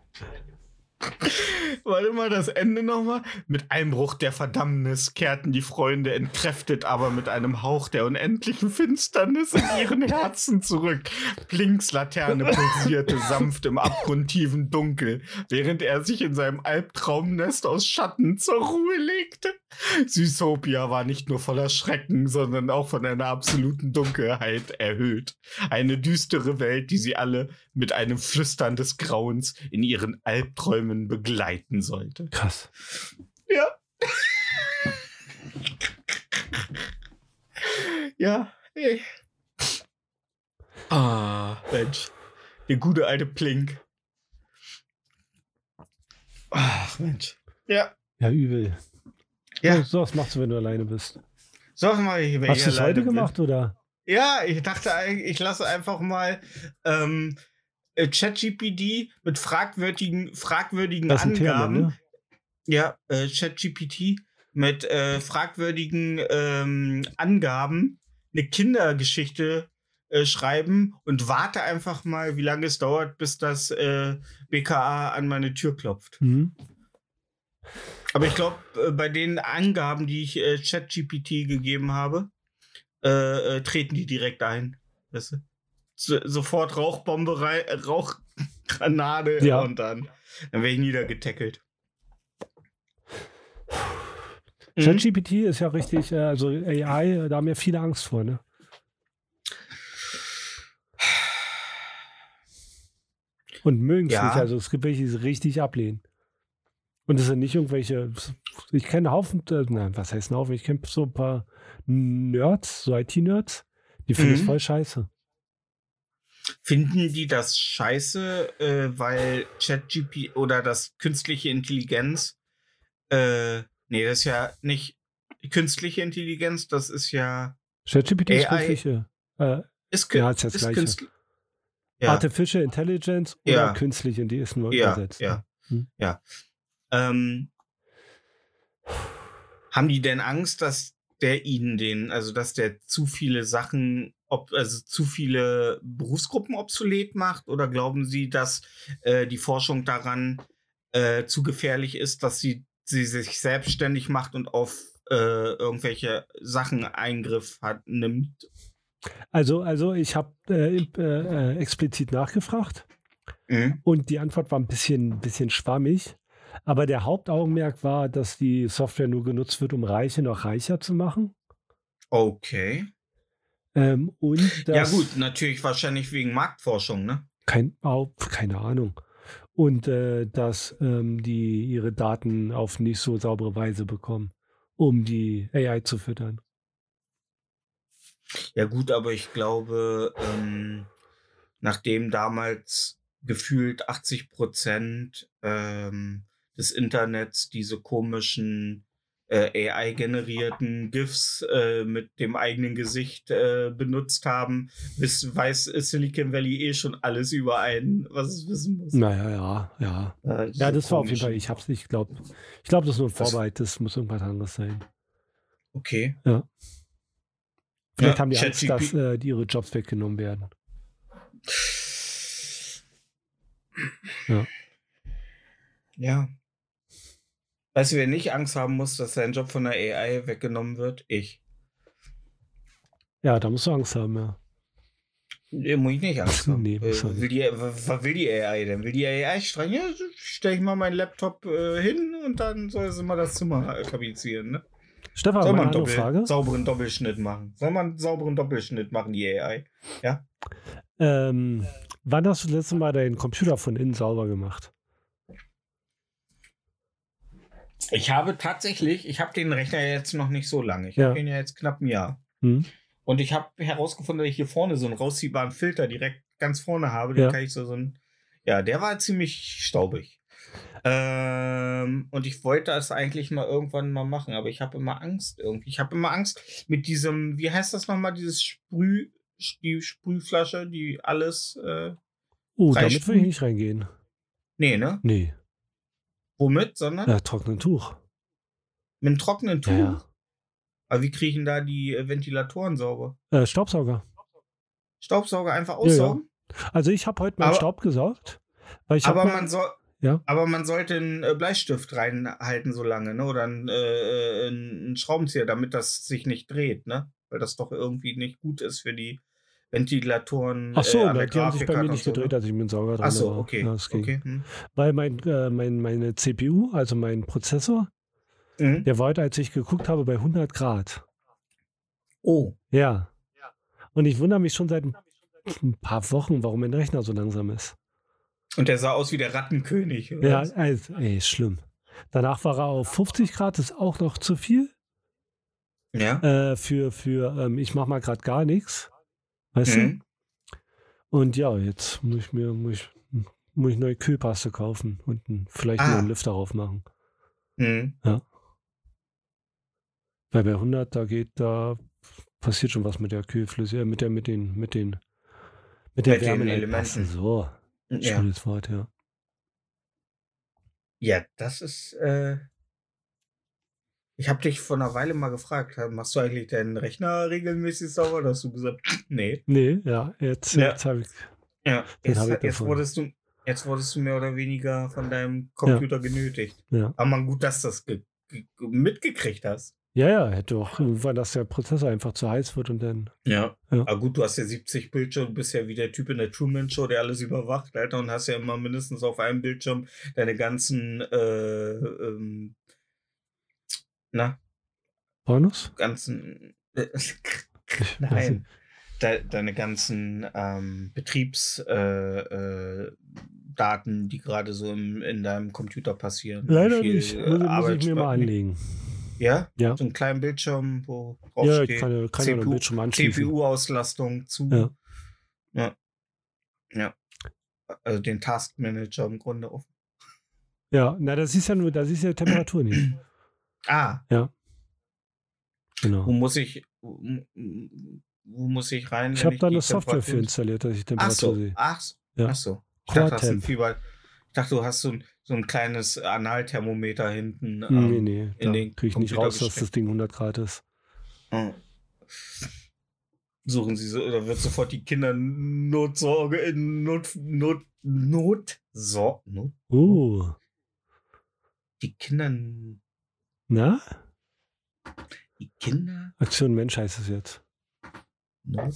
Warte mal, das Ende nochmal. Mit Einbruch der Verdammnis kehrten die Freunde entkräftet, aber mit einem Hauch der unendlichen Finsternis in ihren Herzen zurück. Blinks Laterne pulsierte sanft im abgrundtiefen Dunkel, während er sich in seinem Albtraumnest aus Schatten zur Ruhe legte. Süßopia war nicht nur voller Schrecken, sondern auch von einer absoluten Dunkelheit erhöht. Eine düstere Welt, die sie alle mit einem Flüstern des Grauens in ihren Albträumen begleiten sollte. Krass. Ja. ja. Ey. Ah, Mensch. Der gute alte Plink. Ach, Mensch. Ja. Ja, übel. Ja. So, was machst du, wenn du alleine bist? So mal, wenn Hast ich du es heute bin. gemacht oder? Ja, ich dachte eigentlich, ich lasse einfach mal ähm, äh, ChatGPT mit fragwürdigen, fragwürdigen ein Thema, Angaben. ne? Ja, äh, ChatGPT mit äh, fragwürdigen ähm, Angaben eine Kindergeschichte äh, schreiben und warte einfach mal, wie lange es dauert, bis das äh, BKA an meine Tür klopft. Mhm. Aber ich glaube, äh, bei den Angaben, die ich äh, ChatGPT gegeben habe, äh, treten die direkt ein. Weißt du? So, sofort Rauchbombe rein, äh, Rauchgranate Ja. und dann, dann werde ich niedergetackelt. Mhm. ChatGPT ist ja richtig, äh, also AI, da haben ja viele Angst vor, ne? Und mögen es Ja. nicht. Also es gibt welche, die es richtig ablehnen. Und es sind nicht irgendwelche, ich kenne Haufen, äh, nein, was heißt ein Haufen? Ich kenne so ein paar Nerds, so IT-Nerds, die finden es Mhm. voll scheiße. Finden die das scheiße, äh, weil ChatGPT oder das künstliche Intelligenz, äh, nee, das ist ja nicht künstliche Intelligenz, das ist ja, ChatGPT ist künstliche, äh, ist, Ja, ist das ist Gleiche. künstlich. Ja. Artificial Intelligence oder Ja. künstliche, die ist nur Ja, übersetzt. ja. Hm. Ja. Ähm, haben die denn Angst, dass der ihnen den, also dass der zu viele Sachen, ob, also zu viele Berufsgruppen obsolet macht? Oder glauben sie, dass äh, die Forschung daran äh, zu gefährlich ist, dass sie, sie sich selbstständig macht und auf äh, irgendwelche Sachen Eingriff hat, nimmt? Also, also ich habe äh, äh, äh, explizit nachgefragt Mhm. und die Antwort war ein bisschen, bisschen schwammig. Aber der Hauptaugenmerk war, dass die Software nur genutzt wird, um Reiche noch reicher zu machen. Okay. Ähm, und Ja, dass, gut, natürlich wahrscheinlich wegen Marktforschung, ne? Kein, au- keine Ahnung. Und äh, dass ähm, die ihre Daten auf nicht so saubere Weise bekommen, um die AI zu füttern. Ja gut, aber ich glaube, ähm, nachdem damals gefühlt 80 Prozent ähm, des Internets diese komischen äh, AI-generierten GIFs äh, mit dem eigenen Gesicht äh, benutzt haben, wiss, weiß Silicon Valley eh schon alles über einen, was es wissen muss. Naja, ja, ja. Ja, diese das war auf jeden Fall, ich hab's nicht, ich glaube, ich glaube, das ist nur ein Das- Vorbehalt, das muss irgendwas anderes sein. Okay. Vielleicht Ja, haben die Angst, ChatGPT dass äh, die ihre Jobs weggenommen werden. Ja. Ja. Weißt du, wer nicht Angst haben muss, dass sein Job von der AI weggenommen wird? Ich. Ja, da musst du Angst haben, ja. Nee, muss ich nicht Angst haben. Nee, äh, will die, was will die AI denn? Will die AI streichen? Ja, stelle ich mal meinen Laptop äh, hin und dann soll sie mal das Zimmer äh, tapezieren, ne? Stefan, Soll man Doppel, Frage. sauberen Doppelschnitt machen? Soll man einen sauberen Doppelschnitt machen, die AI? Ähm, wann hast du das letzte Mal deinen Computer von innen sauber gemacht? Ich habe tatsächlich, ich habe den Rechner jetzt noch nicht so lange. Ich Ja. habe ihn ja jetzt knapp ein Jahr. Hm? Und ich habe herausgefunden, dass ich hier vorne so einen rausziehbaren Filter direkt ganz vorne habe. Den Ja. kann ich so, so ein. Ja, der war ziemlich staubig. Ähm, und ich wollte das eigentlich mal irgendwann mal machen, aber ich habe immer Angst irgendwie. Ich habe immer Angst mit diesem, wie heißt das nochmal, dieses Sprüh, die Sprühflasche, die alles. Äh, Oh, damit will ich nicht reingehen. nee, ne? Nee, Womit, sondern ja, trockenen Tuch. mit einem trockenen Tuch. Ja, ja. Aber wie kriegen da die äh, Ventilatoren sauber? Äh, Staubsauger. Staubsauger einfach ja. aussaugen? Also ich habe heute meinen Aber- Staub gesaugt. Aber mal- man soll. Ja. Aber man sollte einen äh, Bleistift reinhalten so lange, ne? Oder einen, äh, einen Schraubenzieher, damit das sich nicht dreht, ne? Weil das doch irgendwie nicht gut ist für die Ventilatoren. Ach so, äh, die haben sich bei mir nicht so, ne? gedreht, als ich mit dem Sauger dran Ach so, okay. Ja, okay. Hm. Weil mein, äh, mein, meine CPU, also mein Prozessor, Mhm. der war heute, als ich geguckt habe, bei 100 Grad. Oh. Ja. Und ich wundere mich schon seit ein paar Wochen, warum mein Rechner so langsam ist. Und der sah aus wie der Rattenkönig. oder Ja, also, ey, ist schlimm. Danach war er auf 50 Grad, ist auch noch zu viel. ja. Äh, für, für ähm, ich mache mal gerade gar nichts. Weißt Mhm. du? Und ja, jetzt muss ich mir muss ich, muss ich neue Kühlpaste kaufen und vielleicht Ah. einen Lüfter drauf machen. Mhm. Weil bei 100, da geht, da passiert schon was mit der Kühlflüssigkeit, mit der, mit den, mit den, mit der Mit den Wärmeleitpaste. Elementen. So, Ja. schönes Wort, ja. ja, das ist. Äh ich habe dich vor einer Weile mal gefragt, machst du eigentlich deinen Rechner regelmäßig sauber? Da hast du gesagt, nee. Nee, ja, jetzt, Ja. jetzt habe ich, Ja, jetzt, hab ich jetzt, wurdest du, jetzt wurdest du mehr oder weniger von deinem Computer genötigt. ja. Aber man, gut, dass du das ge ge mitgekriegt hast. Ja, ja, hätte auch irgendwann, dass der Prozessor einfach zu heiß wird und dann, Ja. Ja. Aber gut, du hast ja 70 Bildschirme, du bist ja wie der Typ in der Truman Show, der alles überwacht, Alter, und hast ja immer mindestens auf einem Bildschirm deine ganzen, äh, ähm, na, Bonus? ganzen, äh, nein, de, deine ganzen ähm, Betriebsdaten, äh, äh, die gerade so im, in deinem Computer passieren. Leider viel, nicht. Muss, muss ich mir mal anlegen. Ja? Ja. So einen kleinen Bildschirm, wo drauf Ja, steht. ich kann kann CPU Bildschirm anschließen. CPU-Auslastung zu. Ja. Ja. Ja. Also den Task Manager im Grunde auf. Ja, na, das ist ja nur, das ist ja Temperatur nicht. Ah, wo Genau. muss ich, wo wo muss ich rein? Ich habe da eine Software für installiert, dass ich Ach Temperatur so, sehe. ach, so, Ja. ach so. Ich Core dachte, Temp. Fieber. Ich dachte, du hast so ein, so ein kleines Analthermometer hinten. nee, ähm, nee, in da den kriege ich nicht raus, dass das Ding 100 Grad ist. äh, Suchen Sie so, oder wird sofort die Kindernotsorge in Not, Not, Not, so, Not, Uh, die Kinder, na? die Kinder, Aktion Mensch heißt es jetzt. Not.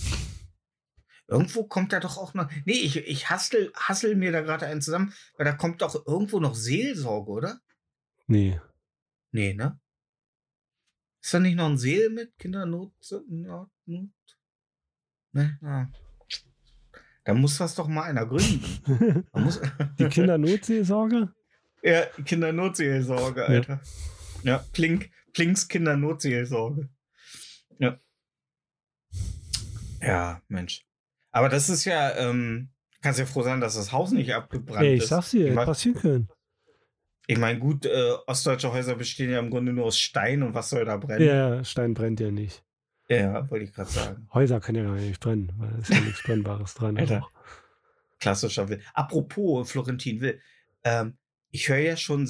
Irgendwo kommt da doch auch noch. Nee, ich, ich hassel, hassel mir da gerade einen zusammen, weil da kommt doch irgendwo noch Seelsorge, oder? Nee. Nee, ne? Ist da nicht noch ein Seel mit Kindernot? Not, Not? Ne? Ah. Da muss das doch mal einer gründen. Muss, Die Kindernotseelsorge? ja, Kindernotseelsorge, Alter. Ja, Plink, Plinks Kindernotseelsorge. Ja. Ja, Mensch. Aber das ist ja, ähm, kannst ja froh sein, dass das Haus nicht abgebrannt Ey, ich ist. sag's dir, Ich hätte passieren können. Ich meine, gut, äh, ostdeutsche Häuser bestehen ja im Grunde nur aus Stein und was soll da brennen? Ja, Stein brennt ja nicht. Ja, wollte ich gerade sagen. Häuser können ja gar nicht brennen, weil es ist ja nichts Brennbares dran. Alter. auch. Klassischer Will. Apropos Florentin Will. Ähm, ich höre ja schon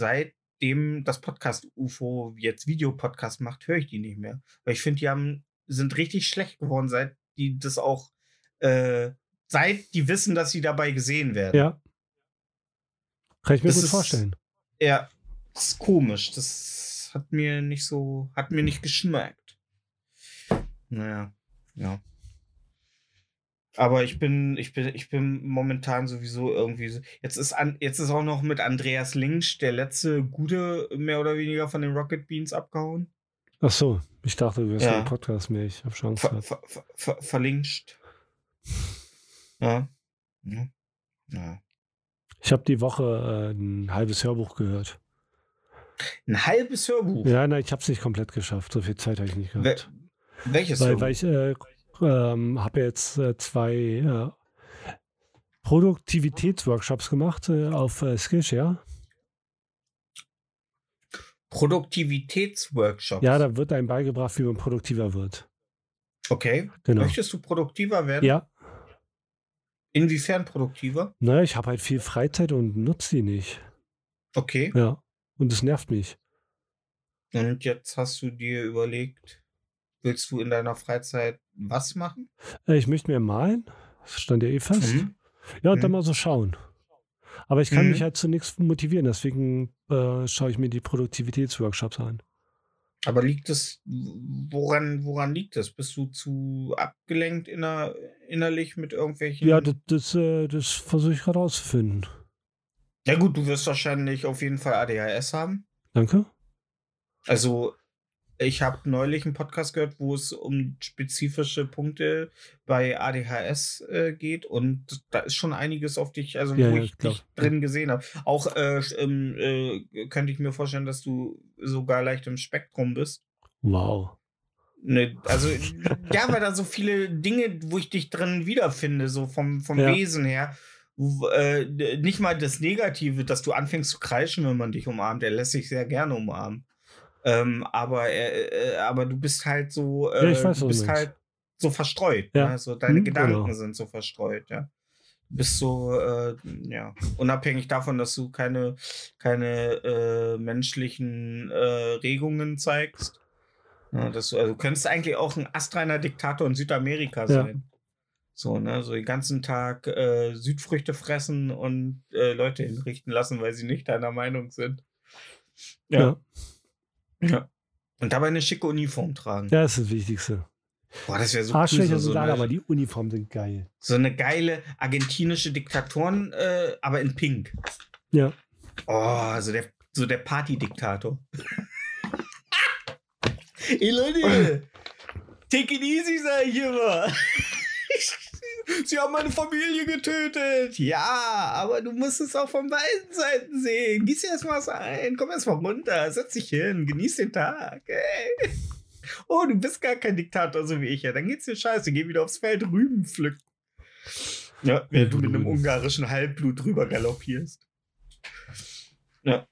seitdem das Podcast UFO jetzt Videopodcast macht, höre ich die nicht mehr. Weil ich finde, die haben, sind richtig schlecht geworden, seit die das auch, äh, seit die wissen, dass sie dabei gesehen werden. Ja. Kann ich mir Das gut ist- vorstellen. Ja, das ist komisch. Das hat mir nicht so, hat mir nicht geschmeckt. Naja, ja. Aber ich bin, ich bin, ich bin momentan sowieso irgendwie so. Jetzt ist an, jetzt ist auch noch mit Andreas Links der letzte gute mehr oder weniger von den Rocket Beans abgehauen. Ach so, ich dachte, du wärst Ja. ja. ein Podcast mehr. Ich habe Chance Ver, ver, ver, ver, verlinkt. Ja. Ja. ja. Ich habe die Woche äh, ein halbes Hörbuch gehört. Ein halbes Hörbuch. Ja, nein, ich habe es nicht komplett geschafft. So viel Zeit habe ich nicht Wel gehabt. welches weil, Hörbuch? weil ich äh, ähm, habe jetzt äh, zwei äh, Produktivitätsworkshops gemacht äh, auf äh, Skillshare. Produktivitätsworkshops. Ja, da wird einem beigebracht, wie man produktiver wird. Okay. Genau. Möchtest du produktiver werden? Ja, Inwiefern produktiver? naja, ich habe halt viel Freizeit und nutze die nicht. Okay. Ja, und es nervt mich. Und jetzt hast du dir überlegt, willst du in deiner Freizeit was machen? Äh, ich möchte mir malen. Das stand ja eh fest. Mhm. Ja, und dann Mhm. mal so schauen. Aber ich kann Mhm. mich halt zu nichts motivieren, deswegen äh, schaue ich mir die Produktivitätsworkshops an. Aber liegt es, woran, woran liegt das? Bist du zu abgelenkt inner, innerlich mit irgendwelchen. Ja, das, das, äh, das versuche ich gerade rauszufinden. ja, gut, du wirst wahrscheinlich auf jeden Fall ADHS haben. Danke. Also, ich habe neulich einen Podcast gehört, wo es um spezifische Punkte bei ADHS äh, geht und da ist schon einiges auf dich, also Ja, wo ja, ich klar. dich drin gesehen habe. Auch äh, ähm, äh, könnte ich mir vorstellen, dass du sogar leicht im Spektrum bist. Wow. Ne, also, ja, weil da so viele Dinge, wo ich dich drin wiederfinde, so vom, vom Ja. Wesen her. Äh, nicht mal das Negative, dass du anfängst zu kreischen, wenn man dich umarmt. Er lässt sich sehr gerne umarmen. Ähm, aber, äh, äh, aber du bist halt so, äh, Ja, weiß, du bist halt so verstreut. Ja. Ne? So, deine Hm, Gedanken genau. sind so verstreut, ja. Du bist so, äh, ja, unabhängig davon, dass du keine, keine äh, menschlichen äh, Regungen zeigst. Ja, dass du, also du könntest eigentlich auch ein astreiner Diktator in Südamerika Ja. sein. So, ne, so den ganzen Tag äh, Südfrüchte fressen und äh, Leute hinrichten lassen, weil sie nicht deiner Meinung sind. Ja. Ja. Und dabei eine schicke Uniform tragen. Ja, das ist das Wichtigste. Boah, das wäre so Arschlöcher cool. So, so, alle, aber eine, die Uniformen sind geil. so eine geile argentinische Diktatoren, äh, aber in Pink. Ja. Oh, also der, so der Partydiktator. Ey Leute, take it easy, sag ich immer. Sie haben meine Familie getötet. Ja, aber du musst es auch von beiden Seiten sehen. Gieß dir erstmal was ein. Komm erstmal runter. Setz dich hin. Genieß den Tag. Ey. Oh, du bist gar kein Diktator, so wie ich. Ja, dann geht's dir scheiße. Geh wieder aufs Feld Rüben pflücken. Ja, während du mit einem ungarischen Halbblut drüber galoppierst. Ja.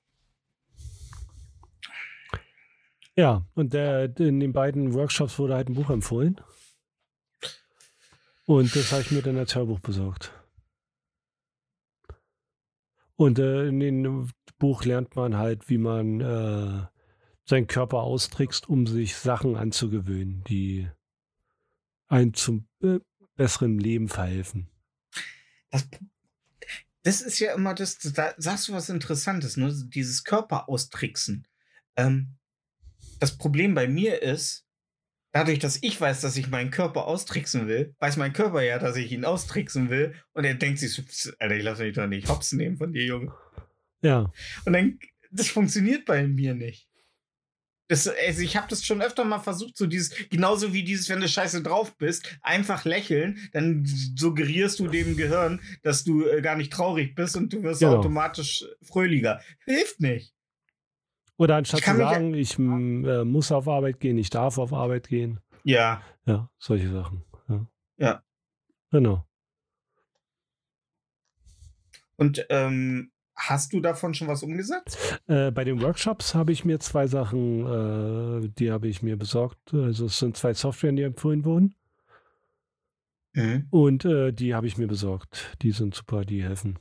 Ja, und der, in den beiden Workshops wurde halt ein Buch empfohlen. Und das habe ich mir dann als Hörbuch besorgt. Und äh, in dem Buch lernt man halt, wie man äh, seinen Körper austrickst, um sich Sachen anzugewöhnen, die einem zum äh, besseren Leben verhelfen. Das, das ist ja immer das, da sagst du was Interessantes, ne? Dieses Körper austricksen. Ähm, das Problem bei mir ist, dadurch, dass ich weiß, dass ich meinen Körper austricksen will, weiß mein Körper ja, dass ich ihn austricksen will. Und er denkt sich so, "Pss, Alter, ich lass mich doch nicht hops nehmen von dir, Junge. Ja, Und dann, das funktioniert bei mir nicht. Das, also ich habe das schon öfter mal versucht, so dieses, genauso wie dieses, wenn du scheiße drauf bist, einfach lächeln, dann suggerierst du dem Gehirn, dass du äh, gar nicht traurig bist und du wirst Genau. automatisch fröhlicher. Hilft nicht. Oder anstatt zu mich- sagen, ich m, äh, muss auf Arbeit gehen, ich darf auf Arbeit gehen. Ja. Ja, solche Sachen. Ja. Ja. Genau. Und ähm, hast du davon schon was umgesetzt? Äh, bei den Workshops habe ich mir zwei Sachen, äh, die habe ich mir besorgt. Also es sind zwei Software, die empfohlen wurden. Mhm. Und äh, die habe ich mir besorgt. Die sind super, die helfen.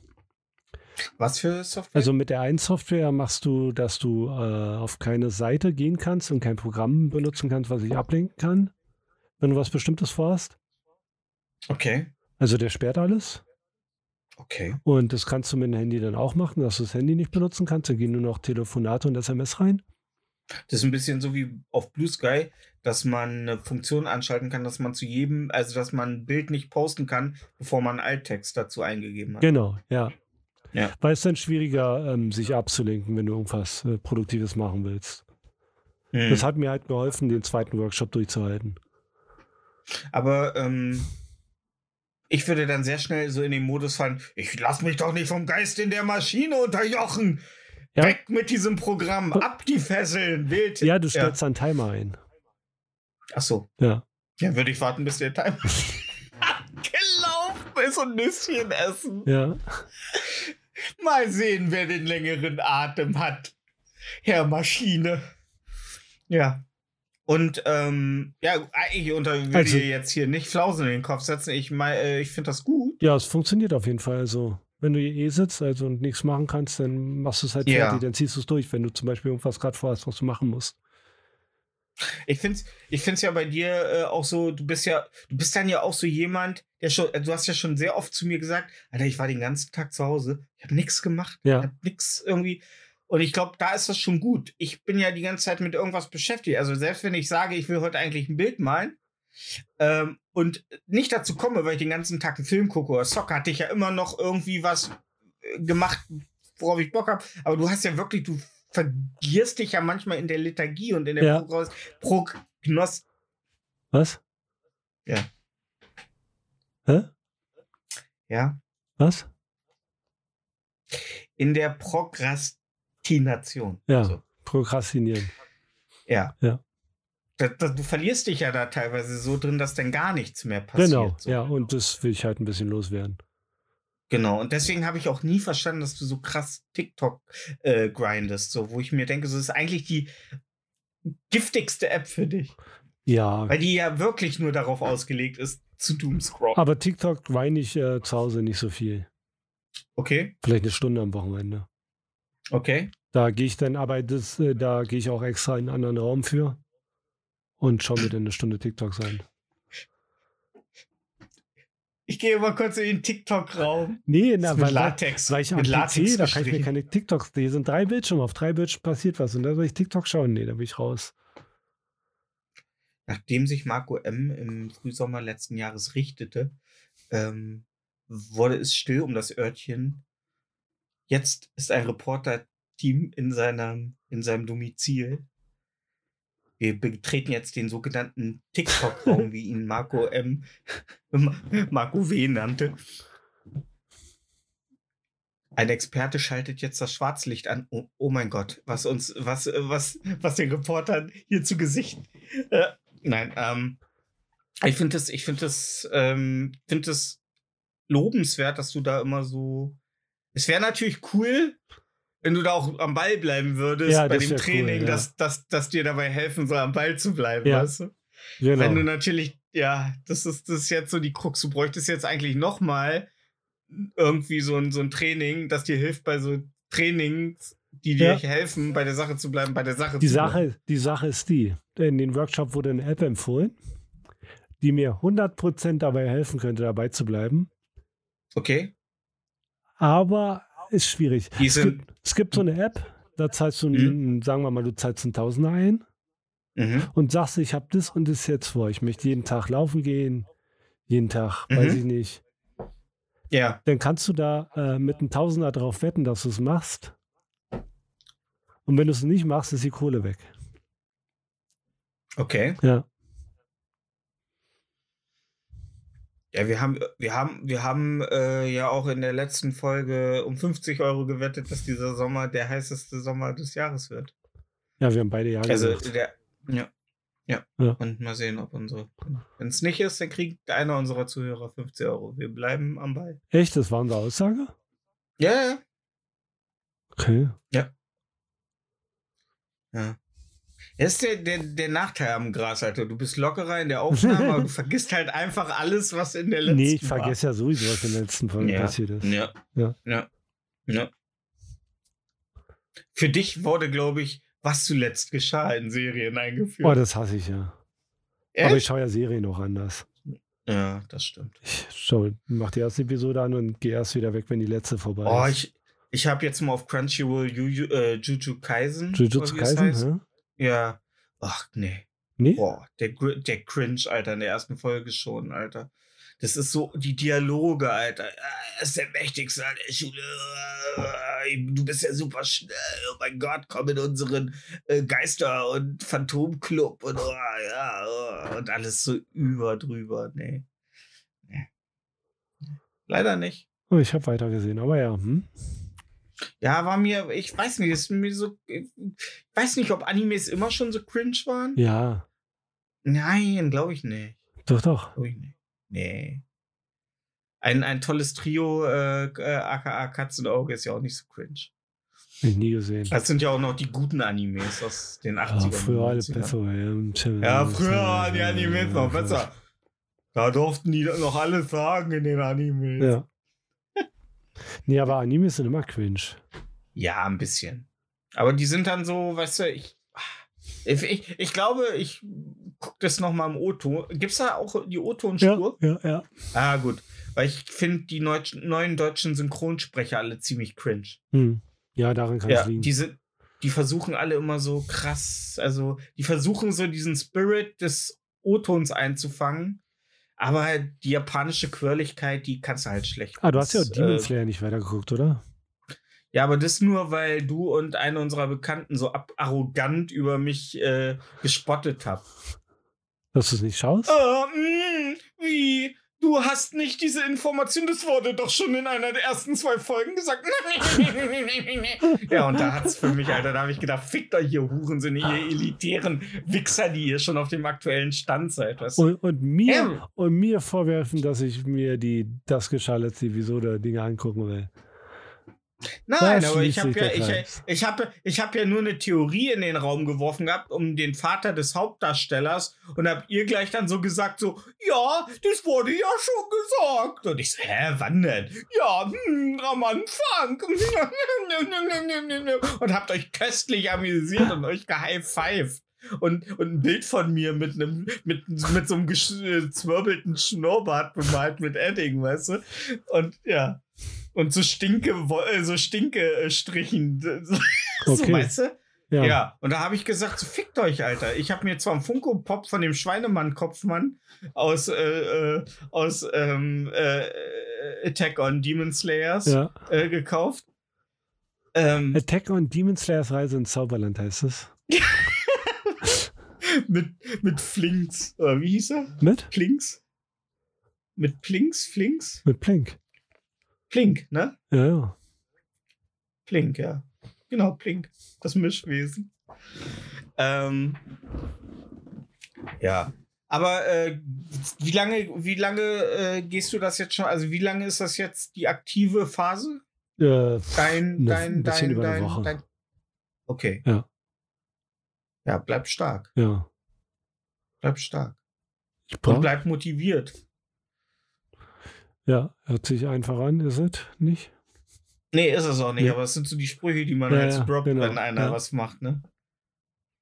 Was für Software? Also mit der einen Software machst du, dass du äh, auf keine Seite gehen kannst und kein Programm benutzen kannst, was dich ablenken kann, wenn du was Bestimmtes vorhast. okay. Also der sperrt alles. Okay. Und das kannst du mit dem Handy dann auch machen, dass du das Handy nicht benutzen kannst. Da gehen nur noch Telefonate und SMS rein. Das ist ein bisschen so wie auf Blue Sky, dass man eine Funktion anschalten kann, dass man zu jedem, also dass man ein Bild nicht posten kann, bevor man Alttext dazu eingegeben hat. Genau, ja. Ja. Weil es dann schwieriger, ähm, sich abzulenken, wenn du irgendwas äh, Produktives machen willst. Mhm. Das hat mir halt geholfen, den zweiten Workshop durchzuhalten. Aber ähm, ich würde dann sehr schnell so in den Modus fallen, ich lass mich doch nicht vom Geist in der Maschine unterjochen. Ja. Weg mit diesem Programm, ab die Fesseln, wild. Ja, du stellst dann Timer ein. Ach so. Ja. Ja, würde ich warten, bis der Timer gelaufen ist und Nüsschen essen. Ja. Mal sehen, wer den längeren Atem hat. Herr Maschine. Ja. Und ähm, ja, ich unter will Also- dir jetzt hier nicht Flausen in den Kopf setzen. Ich mein, äh, ich finde das gut. Ja, es funktioniert auf jeden Fall. Also, wenn du hier eh sitzt also, und nichts machen kannst, dann machst du es halt Ja. fertig, dann ziehst du es durch, wenn du zum Beispiel irgendwas gerade vorhast, was du machen musst. Ich finde es ich find's ja bei dir äh, auch so, du bist ja, du bist dann ja auch so jemand, der schon, du hast ja schon sehr oft zu mir gesagt, Alter, ich war den ganzen Tag zu Hause, ich habe nichts gemacht, Ja. ich habe nichts irgendwie. Und ich glaube, da ist das schon gut. Ich bin ja die ganze Zeit mit irgendwas beschäftigt. Also selbst wenn ich sage, ich will heute eigentlich ein Bild malen ähm, und nicht dazu komme, weil ich den ganzen Tag einen Film gucke oder zocke, hatte ich ja immer noch irgendwie was äh, gemacht, worauf ich Bock habe. Aber du hast ja wirklich, du vergierst dich ja manchmal in der Liturgie und in der Ja. Prognos Was? Ja. Hä? ja, Was? in der Prokrastination. Ja. So. Prokrastinieren. Ja. Ja. Da, da, du verlierst dich ja da teilweise so drin, dass dann gar nichts mehr passiert. Genau. so. Ja, und das will ich halt ein bisschen loswerden. Genau. Und deswegen habe ich auch nie verstanden, dass du so krass TikTok äh, grindest, so, wo ich mir denke, so ist eigentlich die giftigste App für dich. Ja. Weil die ja wirklich nur darauf ausgelegt ist, zu doomscrollen. Aber TikTok weine ich äh, zu Hause nicht so viel. Okay, Vielleicht eine Stunde am Wochenende. okay. Da gehe ich dann, aber das, äh, da gehe ich auch extra in einen anderen Raum für und schaue mir dann eine Stunde TikToks an. Ich gehe mal kurz in den TikTok-Raum. Nee, Na, weil, Latex. weil ich am mit PC, Latex da kann ich mir keine TikToks, hier sind drei Bildschirme, auf drei Bildschirmen passiert was und da soll ich TikTok schauen. Nee, da bin ich raus. Nachdem sich Marco M. im Frühsommer letzten Jahres richtete, ähm, wurde es still um das Örtchen. Jetzt ist ein Reporter-Team in seinem, in seinem Domizil. Wir betreten jetzt den sogenannten TikTok-Raum, wie ihn Marco M. Marco W. nannte. Ein Experte schaltet jetzt das Schwarzlicht an. Oh, oh mein Gott, was uns, was, was, was den Reportern hier zu Gesicht. Äh, nein, ähm, ich finde das, ich finde das, ähm, finde das lobenswert, dass du da immer so. Es wäre natürlich cool, wenn du da auch am Ball bleiben würdest Ja, bei dem wär cool, Training, ja. dass, dass, dass dir dabei helfen soll, am Ball zu bleiben, Ja. weißt du? Wenn du Genau. natürlich, ja, das ist, das ist jetzt so die Krux. Du bräuchtest jetzt eigentlich nochmal irgendwie so ein, so ein Training, das dir hilft bei so Trainings, die dir Ja. helfen, bei der Sache zu bleiben, bei der Sache Die zu bleiben. Sache, die Sache ist die, in den Workshop wurde eine App empfohlen, die mir 100% dabei helfen könnte, dabei zu bleiben. Okay. Aber ist schwierig. Es gibt, es gibt so eine App, da zahlst du, einen, sagen wir mal, du zahlst einen Tausender ein Mhm. und sagst, ich habe das und das jetzt vor. Ich möchte jeden Tag laufen gehen, jeden Tag, weiß Mhm. ich nicht. Ja. Dann kannst du da äh, mit einem Tausender drauf wetten, dass du es machst. Und wenn du es nicht machst, ist die Kohle weg. Okay. Ja. Ja, wir haben, wir haben, wir haben äh, ja auch in der letzten Folge um 50 Euro gewettet, dass dieser Sommer der heißeste Sommer des Jahres wird. Ja, wir haben beide ja Also der, ja, ja. Ja. Und mal sehen, ob unsere. Wenn es nicht ist, dann kriegt einer unserer Zuhörer 50 Euro. Wir bleiben am Ball. Echt, das war unsere Aussage? Ja, ja. Okay. Ja. Das ist der, der, der Nachteil am Gras, Alter. Du bist lockerer in der Aufnahme, aber du vergisst halt einfach alles, was in der letzten Nee, ich war. vergesse ja sowieso, was in der letzten Folge Ja. passiert ist. Ja. Ja. Ja. Ja. Für dich wurde, glaube ich, was zuletzt geschah in Serien eingeführt. Oh, das hasse ich ja. Echt? Aber ich schaue ja Serien auch anders. ja, das stimmt. Ich schau, mach die erste Episode an und gehe erst wieder weg, wenn die letzte vorbei Oh, ist. ich, ich habe jetzt mal auf Crunchyroll Juju, äh, Jujutsu Kaisen. Jujutsu Kaisen, hä? Ja. Ach, nee. Nee? Boah, der, der Cringe, Alter, in der ersten Folge schon, Alter. Das ist so, die Dialoge, Alter. Er ist der Mächtigste an der Schule. Ah, Du bist ja super schnell. Oh mein Gott, komm in unseren äh, Geister- und Phantomclub und, oh, ja, oh, und alles so über drüber. Nee. nee. Leider nicht. Oh, ich habe weiter gesehen, aber ja. Hm? Ja, war mir, ich weiß nicht, ist mir so, ich weiß nicht, ob Animes immer schon so cringe waren. Ja, Nein, glaube ich nicht. doch, doch. Glaub ich nicht. Nee. Ein, ein tolles Trio, äh, äh, aka Katzenauge, ist ja auch nicht so cringe. Hab ich nie gesehen. Das sind ja auch noch die guten Animes aus den 80ern. Ja, früher alle 90ern. besser. Ja, Ja, früher waren die Animes noch besser. Da durften die noch alles sagen in den Animes. Ja. Nee, aber Animes sind immer cringe. Ja, ein bisschen. Aber die sind dann so, weißt du, ich. Ich, ich, ich glaube, ich gucke das nochmal im O-Ton. Gibt es da auch die Ja, O-Tonspur? ja, ja. Ah, gut. Weil ich finde die neut- neuen deutschen Synchronsprecher alle ziemlich cringe. Hm. Ja, daran kann es Ja, liegen. die, sind, die versuchen alle immer so krass, also die versuchen so diesen Spirit des O-Tons einzufangen, aber die japanische Quirligkeit, die kannst du halt schlecht. ah, du hast ja auch Demon äh, Slayer nicht weitergeguckt, oder? Ja, aber das nur, weil du und eine unserer Bekannten so arrogant über mich äh, gespottet habt. Dass du es nicht schaust? Oh, mh, wie? Du hast nicht diese Information, das wurde doch schon in einer der ersten zwei Folgen gesagt. ja, und da hat's für mich, Alter, da habe ich gedacht, fickt euch ihr Hurensinne, ihr elitären Wichser, die ihr schon auf dem aktuellen Stand seid. Weißt du? Und, und, mir, Ähm. und mir vorwerfen, dass ich mir die das geschah letzte Episode Dinge angucken will. Nein, aber ich habe ja, ich, ich hab, ich hab ja nur eine Theorie in den Raum geworfen gehabt, um den Vater des Hauptdarstellers und habt ihr gleich dann so gesagt, so, ja, das wurde ja schon gesagt. Und ich so, hä, wann denn? Ja, hm, am Anfang. und habt euch köstlich amüsiert und euch gehighfived. Und, und ein Bild von mir mit einem mit, mit so einem gezwirbelten Schnurrbart bemalt mit Edding, weißt du? Und ja. Und so Stinke, äh, so Stinke-Strichen. So, Okay. weißt du? Ja. Ja. Und da habe ich gesagt, so fickt euch, Alter. Ich habe mir zwar einen Funko-Pop von dem Schweinemann-Kopfmann aus, äh, äh, aus ähm, äh, Attack on Demon Slayers ja. äh, gekauft. Ähm, Attack on Demon Slayers Reise ins Zauberland heißt es. mit, mit Flinks. Oder wie hieß er? Mit? Plinks? Mit Plinks? Flinks? Mit Plink. Plink, ne? Ja, ja. Plink, ja. Genau, Plink. Das Mischwesen. Ähm, ja. Aber äh, wie lange, wie lange äh, gehst du das jetzt schon? Also wie lange ist das jetzt die aktive Phase? Äh, Dein, dein, dein, dein, dein. Okay. Ja. Ja, bleib stark. ja. Bleib stark. Ich Und bleib motiviert. Ja, hört sich einfach an, ist es nicht? Nee, ist es auch nicht, Nee. aber es sind so die Sprüche, die man Ja, als droppt, genau, wenn einer ja. was macht, ne?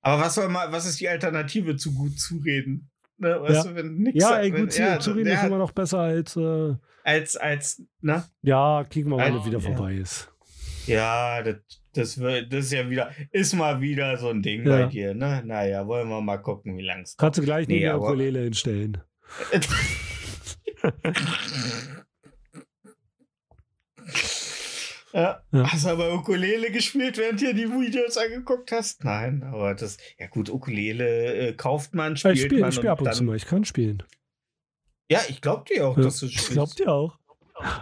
Aber was soll mal, was ist die Alternative zu gut zureden? Ne, weißt Ja. du, wenn nix Ja, ey, wenn, gut, zu, ja, zureden ist immer noch besser als, äh, als, als, ne? ja, kicken wir mal, wenn er wieder vorbei ist. Ja, das, das, wird, das ist ja wieder, ist mal wieder so ein Ding Ja. bei dir, ne? Naja, wollen wir mal gucken, wie lang es Kannst du gleich Nee, eine Ukulele hinstellen. Ja. Ja. Hast du aber Ukulele gespielt, während du dir die Videos angeguckt hast? Nein, aber das, ja gut, Ukulele äh, kauft man, Ja, spielt ich spiele man ich spiel ab und dann, zu mal, ich kann spielen. Ja, ich glaub dir auch, Ja, dass du spielst. Glaubt ihr auch?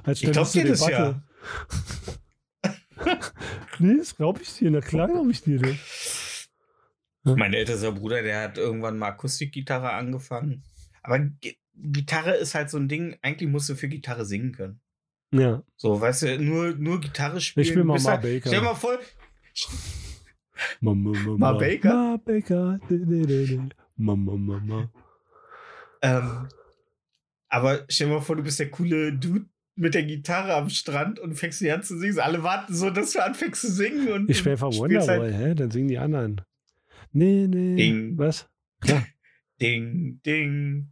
Als Ich glaub dir das Debatte. nee, das glaube ich dir. Na klar glaube ich dir das. Mein ältester Bruder, der hat irgendwann mal Akustikgitarre angefangen. Aber Gitarre ist halt so ein Ding, eigentlich musst du für Gitarre singen können. Ja, So, weißt du, nur, nur Gitarre spielen. ich spiele mal bist Ma halt- Baker. Stell dir mal vor, Ma, ma, ma, Ma Baker? Ma Baker. Di, di, di, di. Ma, ma, ma, ma. ähm, aber stell mal vor, du bist der coole Dude mit der Gitarre am Strand und fängst die an zu singen. Alle warten so, dass du anfängst zu singen. Und Ich spiele einfach Wonderwall, hä? Dann singen die anderen. Nee, nee. Ding. Was? Ding, ding,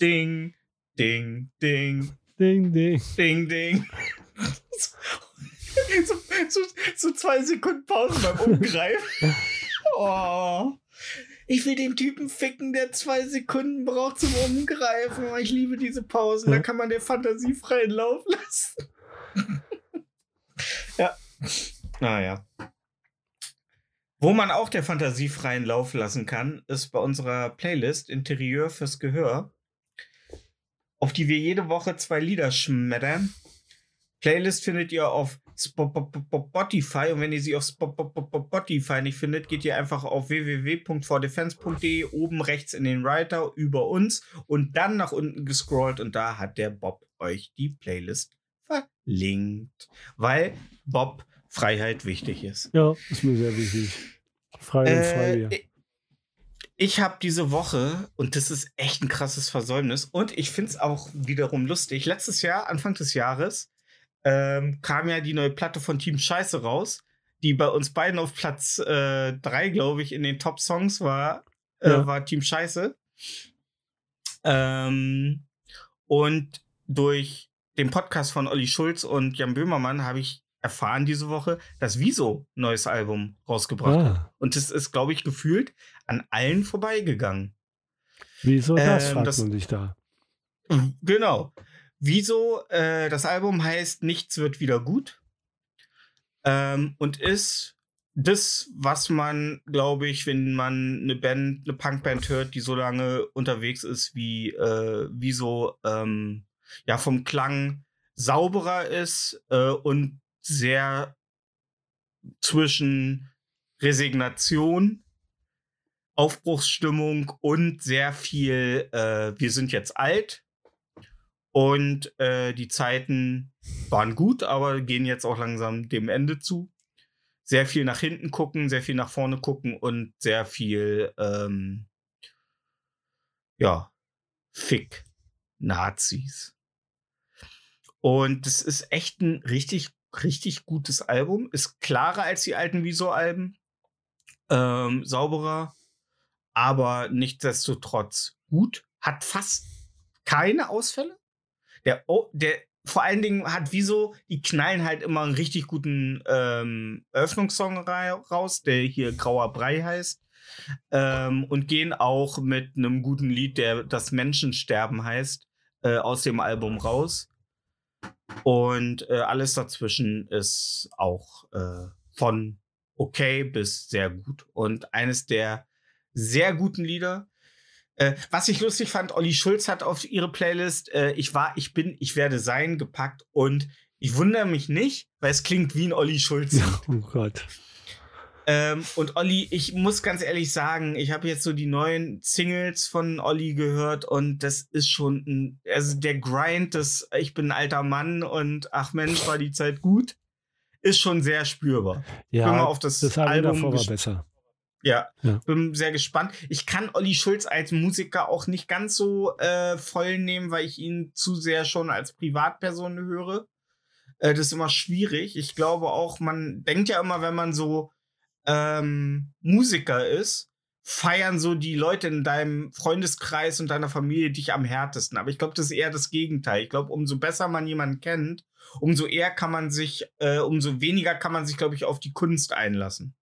ding, ding, ding, Ding, ding. ding, ding. so, so, so zwei Sekunden Pause beim Umgreifen. Oh. Ich will den Typen ficken, der zwei Sekunden braucht zum Umgreifen. Oh, ich liebe diese Pausen. Da kann man der Fantasie freien Lauf lassen. ja. Naja. Wo man auch der Fantasie freien Lauf lassen kann, ist bei unserer Playlist Interieur fürs Gehör, auf die wir jede Woche zwei Lieder schmettern. Playlist findet ihr auf Spo- Spo- Spo- Spotify und wenn ihr sie auf Spo- Spo- Spo- Spotify nicht findet, geht ihr einfach auf www.vordefense.de oben rechts in den Writer über uns und dann nach unten gescrollt und da hat der Bob euch die Playlist verlinkt, weil Bob Freiheit wichtig ist. Ja, ist mir sehr wichtig. Frei und frei. Äh. Ich- habe diese Woche, und das ist echt ein krasses Versäumnis, und ich finde es auch wiederum lustig. Letztes Jahr, Anfang des Jahres, ähm, kam ja die neue Platte von Team Scheiße raus. die bei uns beiden auf Platz 3, äh, glaube ich, in den Top-Songs war, äh, Ja. war Team Scheiße. Ähm, und durch den Podcast von Olli Schulz und Jan Böhmermann habe ich erfahren diese Woche, dass Wieso ein neues Album rausgebracht hat. Ah, Und das ist, glaube ich, gefühlt an allen vorbeigegangen. wieso das, Ähm, fragt das- man sich da. Genau. Wieso? Äh, das Album heißt Nichts wird wieder gut. Ähm, und ist das, was man, glaube ich, wenn man eine Band, eine Punkband hört, die so lange unterwegs ist wie äh, Wieso, ähm, ja, vom Klang sauberer ist äh, und sehr zwischen Resignation, Aufbruchsstimmung und sehr viel, äh, wir sind jetzt alt und äh, die Zeiten waren gut, aber gehen jetzt auch langsam dem Ende zu. Sehr viel nach hinten gucken, sehr viel nach vorne gucken und sehr viel, ähm, ja, Fick, Nazis. Und das ist echt ein richtig, richtig gutes Album. Ist klarer als die alten Wieso-Alben. Ähm, sauberer, aber nichtsdestotrotz gut. Hat fast keine Ausfälle. Der, der vor allen Dingen hat Wieso, die knallen halt immer einen richtig guten ähm, Eröffnungssong raus, der hier Grauer Brei heißt. Ähm, und gehen auch mit einem guten Lied, der das Menschensterben heißt, äh, aus dem Album raus. Und äh, alles dazwischen ist auch äh, von okay bis sehr gut. Und eines der sehr guten Lieder. Äh, was ich lustig fand, Olli Schulz hat auf ihre Playlist äh, Ich war, ich bin, ich werde sein gepackt. Und ich wundere mich nicht, weil es klingt wie ein Olli Schulz. Oh Gott. Ähm, und Olli, ich muss ganz ehrlich sagen, ich habe jetzt so die neuen Singles von Olli gehört und das ist schon ein, also der Grind des Ich bin ein alter Mann und ach Mensch, war die Zeit gut, ist schon sehr spürbar. bin mal Ja, auf das, das Album Album davor war besser. Ja, Ja. bin sehr gespannt. Ich kann Olli Schulz als Musiker auch nicht ganz so äh, voll nehmen, weil ich ihn zu sehr schon als Privatperson höre. Äh, das ist immer schwierig. Ich glaube auch, man denkt ja immer, wenn man so ähm, Musiker ist, feiern so die Leute in deinem Freundeskreis und deiner Familie dich am härtesten. Aber ich glaube, das ist eher das Gegenteil. Ich glaube, umso besser man jemanden kennt, umso eher kann man sich, äh, umso weniger kann man sich, glaube ich, auf die Kunst einlassen.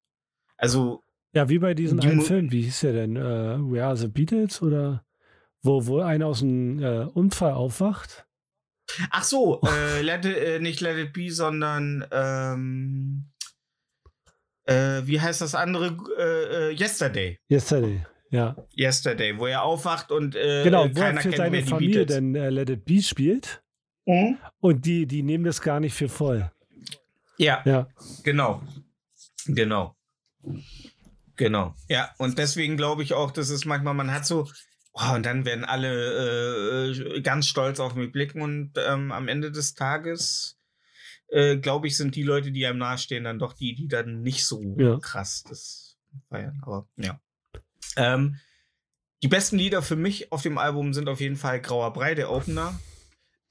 Also, Ja, wie bei diesem Die einen Film, wie hieß der denn? Äh, Where are the Beatles? Oder wo, wo einer aus einem äh, Unfall aufwacht? ach so, äh, let it, äh, nicht Let It Be, sondern ähm, äh, wie heißt das andere? Äh, äh, Yesterday. Yesterday. Ja. Yesterday, wo er aufwacht und genau, wo er für seine Familie äh, Let It Be spielt. Mhm. Und die, die nehmen das gar nicht für voll. Ja, Ja. genau. Genau. Genau. Ja, und deswegen glaube ich auch, dass es manchmal, man hat so, oh, und dann werden alle äh, ganz stolz auf mich blicken und ähm, am Ende des Tages, äh, glaube ich, sind die Leute, die einem nahestehen, dann doch die, die dann nicht so Ja. krass das feiern. Aber ja. Ähm, die besten Lieder für mich auf dem Album sind auf jeden Fall Grauer Brei, der Opener.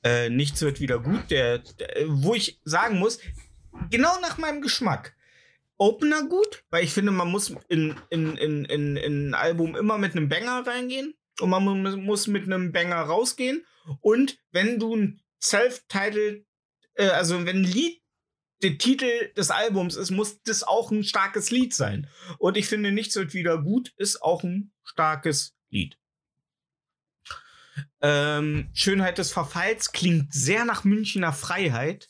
Äh, Nichts wird wieder gut, der, der, wo ich sagen muss, genau nach meinem Geschmack. Opener gut, weil ich finde, man muss in, in, in, in, in ein Album immer mit einem Banger reingehen und man mu- muss mit einem Banger rausgehen. Und wenn du ein Self-Titled, äh, also wenn ein Lied der Titel des Albums ist, muss das auch ein starkes Lied sein. Und ich finde, Nichts wird wieder gut ist auch ein starkes Lied. Ähm, Schönheit des Verfalls klingt sehr nach Münchner Freiheit.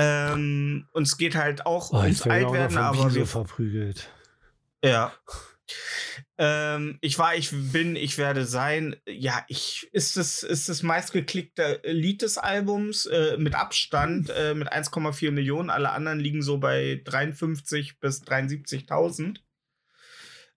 Ähm, und es geht halt auch Oh, ums auch Altwerden, von aber wir verprügelt. ja. Ähm, ich war, ich bin, ich werde sein. Ja, ich ist es ist das meistgeklickte Lied des Albums äh, mit Abstand äh, mit 1,4 Millionen. Alle anderen liegen so bei 53 bis 73.000.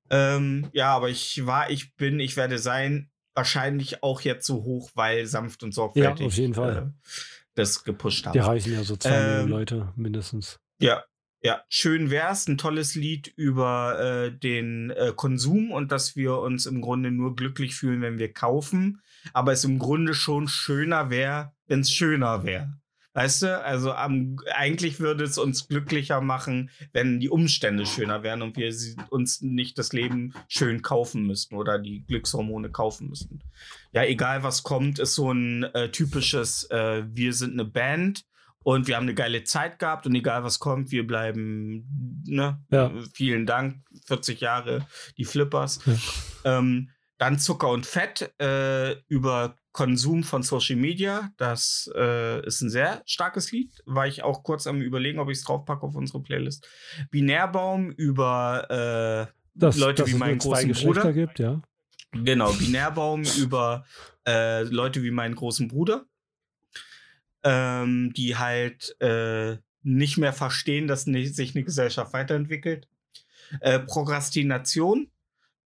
Ähm, ja, aber ich war, ich bin, ich werde sein. Wahrscheinlich auch jetzt so hoch, weil sanft und sorgfältig auf jeden Fall. Äh, das gepusht haben. Die reichen ja so zwei Millionen Ähm, Leute mindestens. Ja, ja, schön wär's. Ein tolles Lied über äh, den äh, Konsum und dass wir uns im Grunde nur glücklich fühlen, wenn wir kaufen. Aber es im Grunde schon schöner wäre, wenn es schöner wäre. Weißt du, also am, eigentlich würde es uns glücklicher machen, wenn die Umstände schöner wären und wir sie- uns nicht das Leben schön kaufen müssten oder die Glückshormone kaufen müssten. Ja, egal was kommt, ist so ein äh, typisches, äh, wir sind eine Band und wir haben eine geile Zeit gehabt und egal was kommt, wir bleiben, ne? Ja. Vielen Dank, 40 Jahre, die Flippers. Ja. Ähm, dann Zucker und Fett äh, über Konsum von Social Media. Das äh, ist ein sehr starkes Lied. War ich auch kurz am überlegen, ob ich es draufpacke auf unsere Playlist. Binärbaum über äh, Dass, Leute wie meinen großen Bruder. gibt, ja. Genau, Binärbaum über äh, Leute wie meinen großen Bruder, ähm, die halt äh, nicht mehr verstehen, dass sich eine Gesellschaft weiterentwickelt. Äh, Prokrastination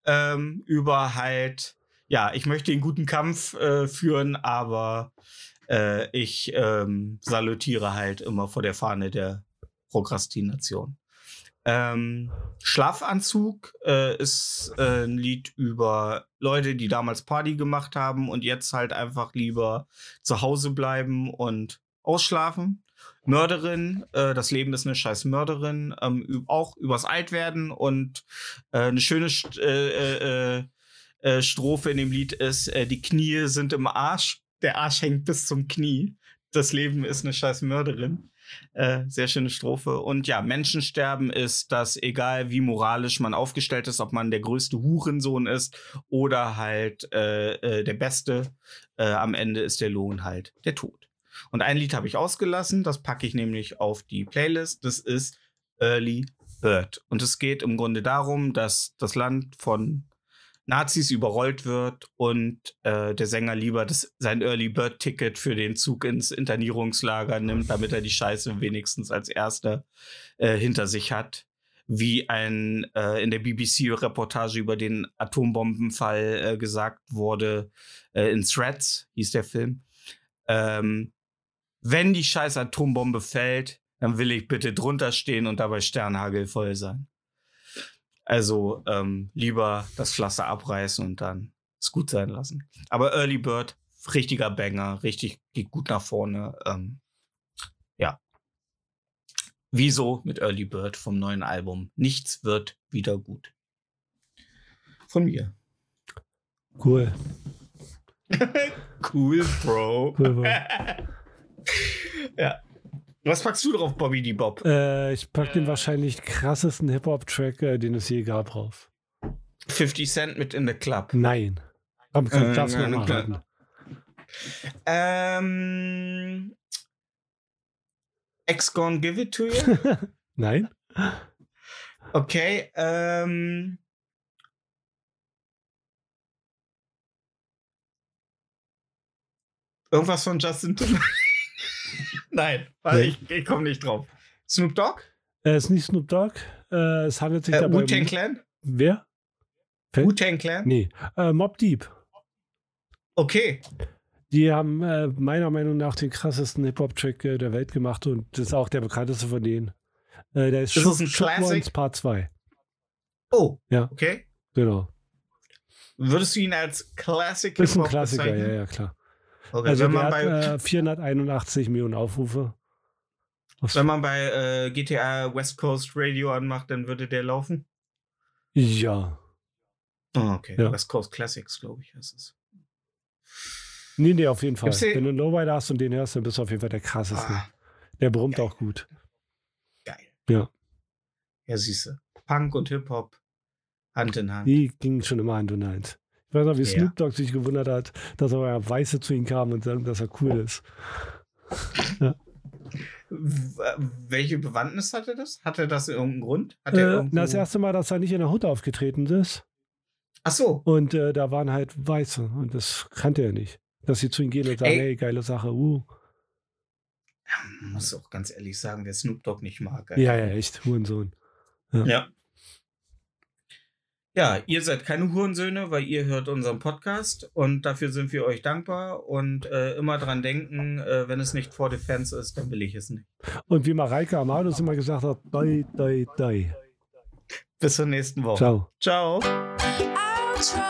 ähm, über halt, ja, ich möchte einen guten Kampf äh, führen, aber äh, ich ähm, salutiere halt immer vor der Fahne der Prokrastination. Ähm, Schlafanzug äh, ist äh, ein Lied über Leute, die damals Party gemacht haben und jetzt halt einfach lieber zu Hause bleiben und ausschlafen. Mörderin, äh, das Leben ist eine scheiß Mörderin, ähm, auch übers Altwerden und äh, eine schöne St äh, äh, äh, Strophe in dem Lied ist, äh, die Knie sind im Arsch, der Arsch hängt bis zum Knie. Das Leben ist eine scheiß Mörderin. Äh, sehr schöne Strophe. Und ja, Menschensterben ist, dass egal wie moralisch man aufgestellt ist, ob man der größte Hurensohn ist oder halt äh, äh, der Beste, äh, am Ende ist der Lohn halt der Tod. Und ein Lied habe ich ausgelassen, das packe ich nämlich auf die Playlist. Das ist Early Bird. Und es geht im Grunde darum, dass das Land von Nazis überrollt wird und äh, der Sänger lieber das, sein Early Bird Ticket für den Zug ins Internierungslager nimmt, damit er die Scheiße wenigstens als erster äh, hinter sich hat. Wie ein äh, in der BBC-Reportage über den Atombombenfall äh, gesagt wurde, äh, in Threads hieß der Film. Ähm, wenn die scheiß Atombombe fällt, dann will ich bitte drunter stehen und dabei Sternhagel voll sein. Also ähm, lieber das Pflaster abreißen und dann es gut sein lassen. Aber Early Bird, richtiger Banger, richtig geht gut nach vorne. Ähm, ja. Wieso mit Early Bird vom neuen Album? Nichts wird wieder gut. Von mir. Cool. cool, Bro. Cool, Bro. ja. Was packst du drauf, Bobby die Bob? Äh, ich pack den wahrscheinlich krassesten Hip-Hop-Track, äh, den es je gab, drauf. 50 Cent mit in the Club. Nein. Komm, komm, Äh, darfst du nein, mal. Ähm. X gonna give it to you? Nein? Okay, ähm. Irgendwas von Justin Timberlake? Nein, warte, Nee. ich, ich komme nicht drauf. Snoop Dogg? Äh, ist nicht Snoop Dogg. Äh, es handelt sich Äh, dabei Wu-Tang um... Clan? Wer? Wu-Tang Clan? Nee. Äh, Mob Deep. Okay. Die haben äh, meiner Meinung nach den krassesten Hip-Hop-Track äh, der Welt gemacht und das ist auch der bekannteste von denen. Äh, der ist Ist Shook, das ein Shook Classic? Part 2. Oh. Ja. Okay. Genau. Würdest du ihn als Classic Ist ein Hip-Hop Klassiker, bezeichnen? ja, ja, klar. Okay. Also wenn, man hat bei, äh, 481 Millionen Aufrufe. Was- wenn man bei äh, GTA West Coast Radio anmacht, dann würde der laufen? Ja. Oh, okay. Ja. West Coast Classics, glaube ich, heißt es. Nee, nee, auf jeden Fall. Gibt's Wenn du Lowrider hast und den hörst, dann bist du auf jeden Fall der krasseste. Ah, Der brummt geil. auch gut. geil. Ja. Ja, siehste. Punk und Hip-Hop Hand in Hand. Die gingen schon immer Hand in Hand. Ich weiß noch, wie Ja. Snoop Dogg sich gewundert hat, dass er ja Weiße zu ihm kam und sagen, dass er cool ist. W welche Bewandtnis hatte das? Hatte das irgendeinen Grund? Hat Äh, irgendwo... na, das erste Mal, dass er nicht in der Hut aufgetreten ist. Ach so. Und äh, da waren halt Weiße. Und das kannte er nicht. Dass sie zu ihm gehen und sagen, Ey. hey, geile Sache. Uh. Man muss auch ganz ehrlich sagen, wer Snoop Dogg nicht mag. Ja, ja, echt. Hurensohn. Ja. Ja, ihr seid keine Hurensöhne, weil ihr hört unseren Podcast und dafür sind wir euch dankbar und äh, immer dran denken, äh, wenn es nicht vor the fans ist, dann will ich es nicht. Und wie Mareike Amados immer gesagt hat, doi, doi, doi. Bis zur nächsten Woche. Ciao. Ciao.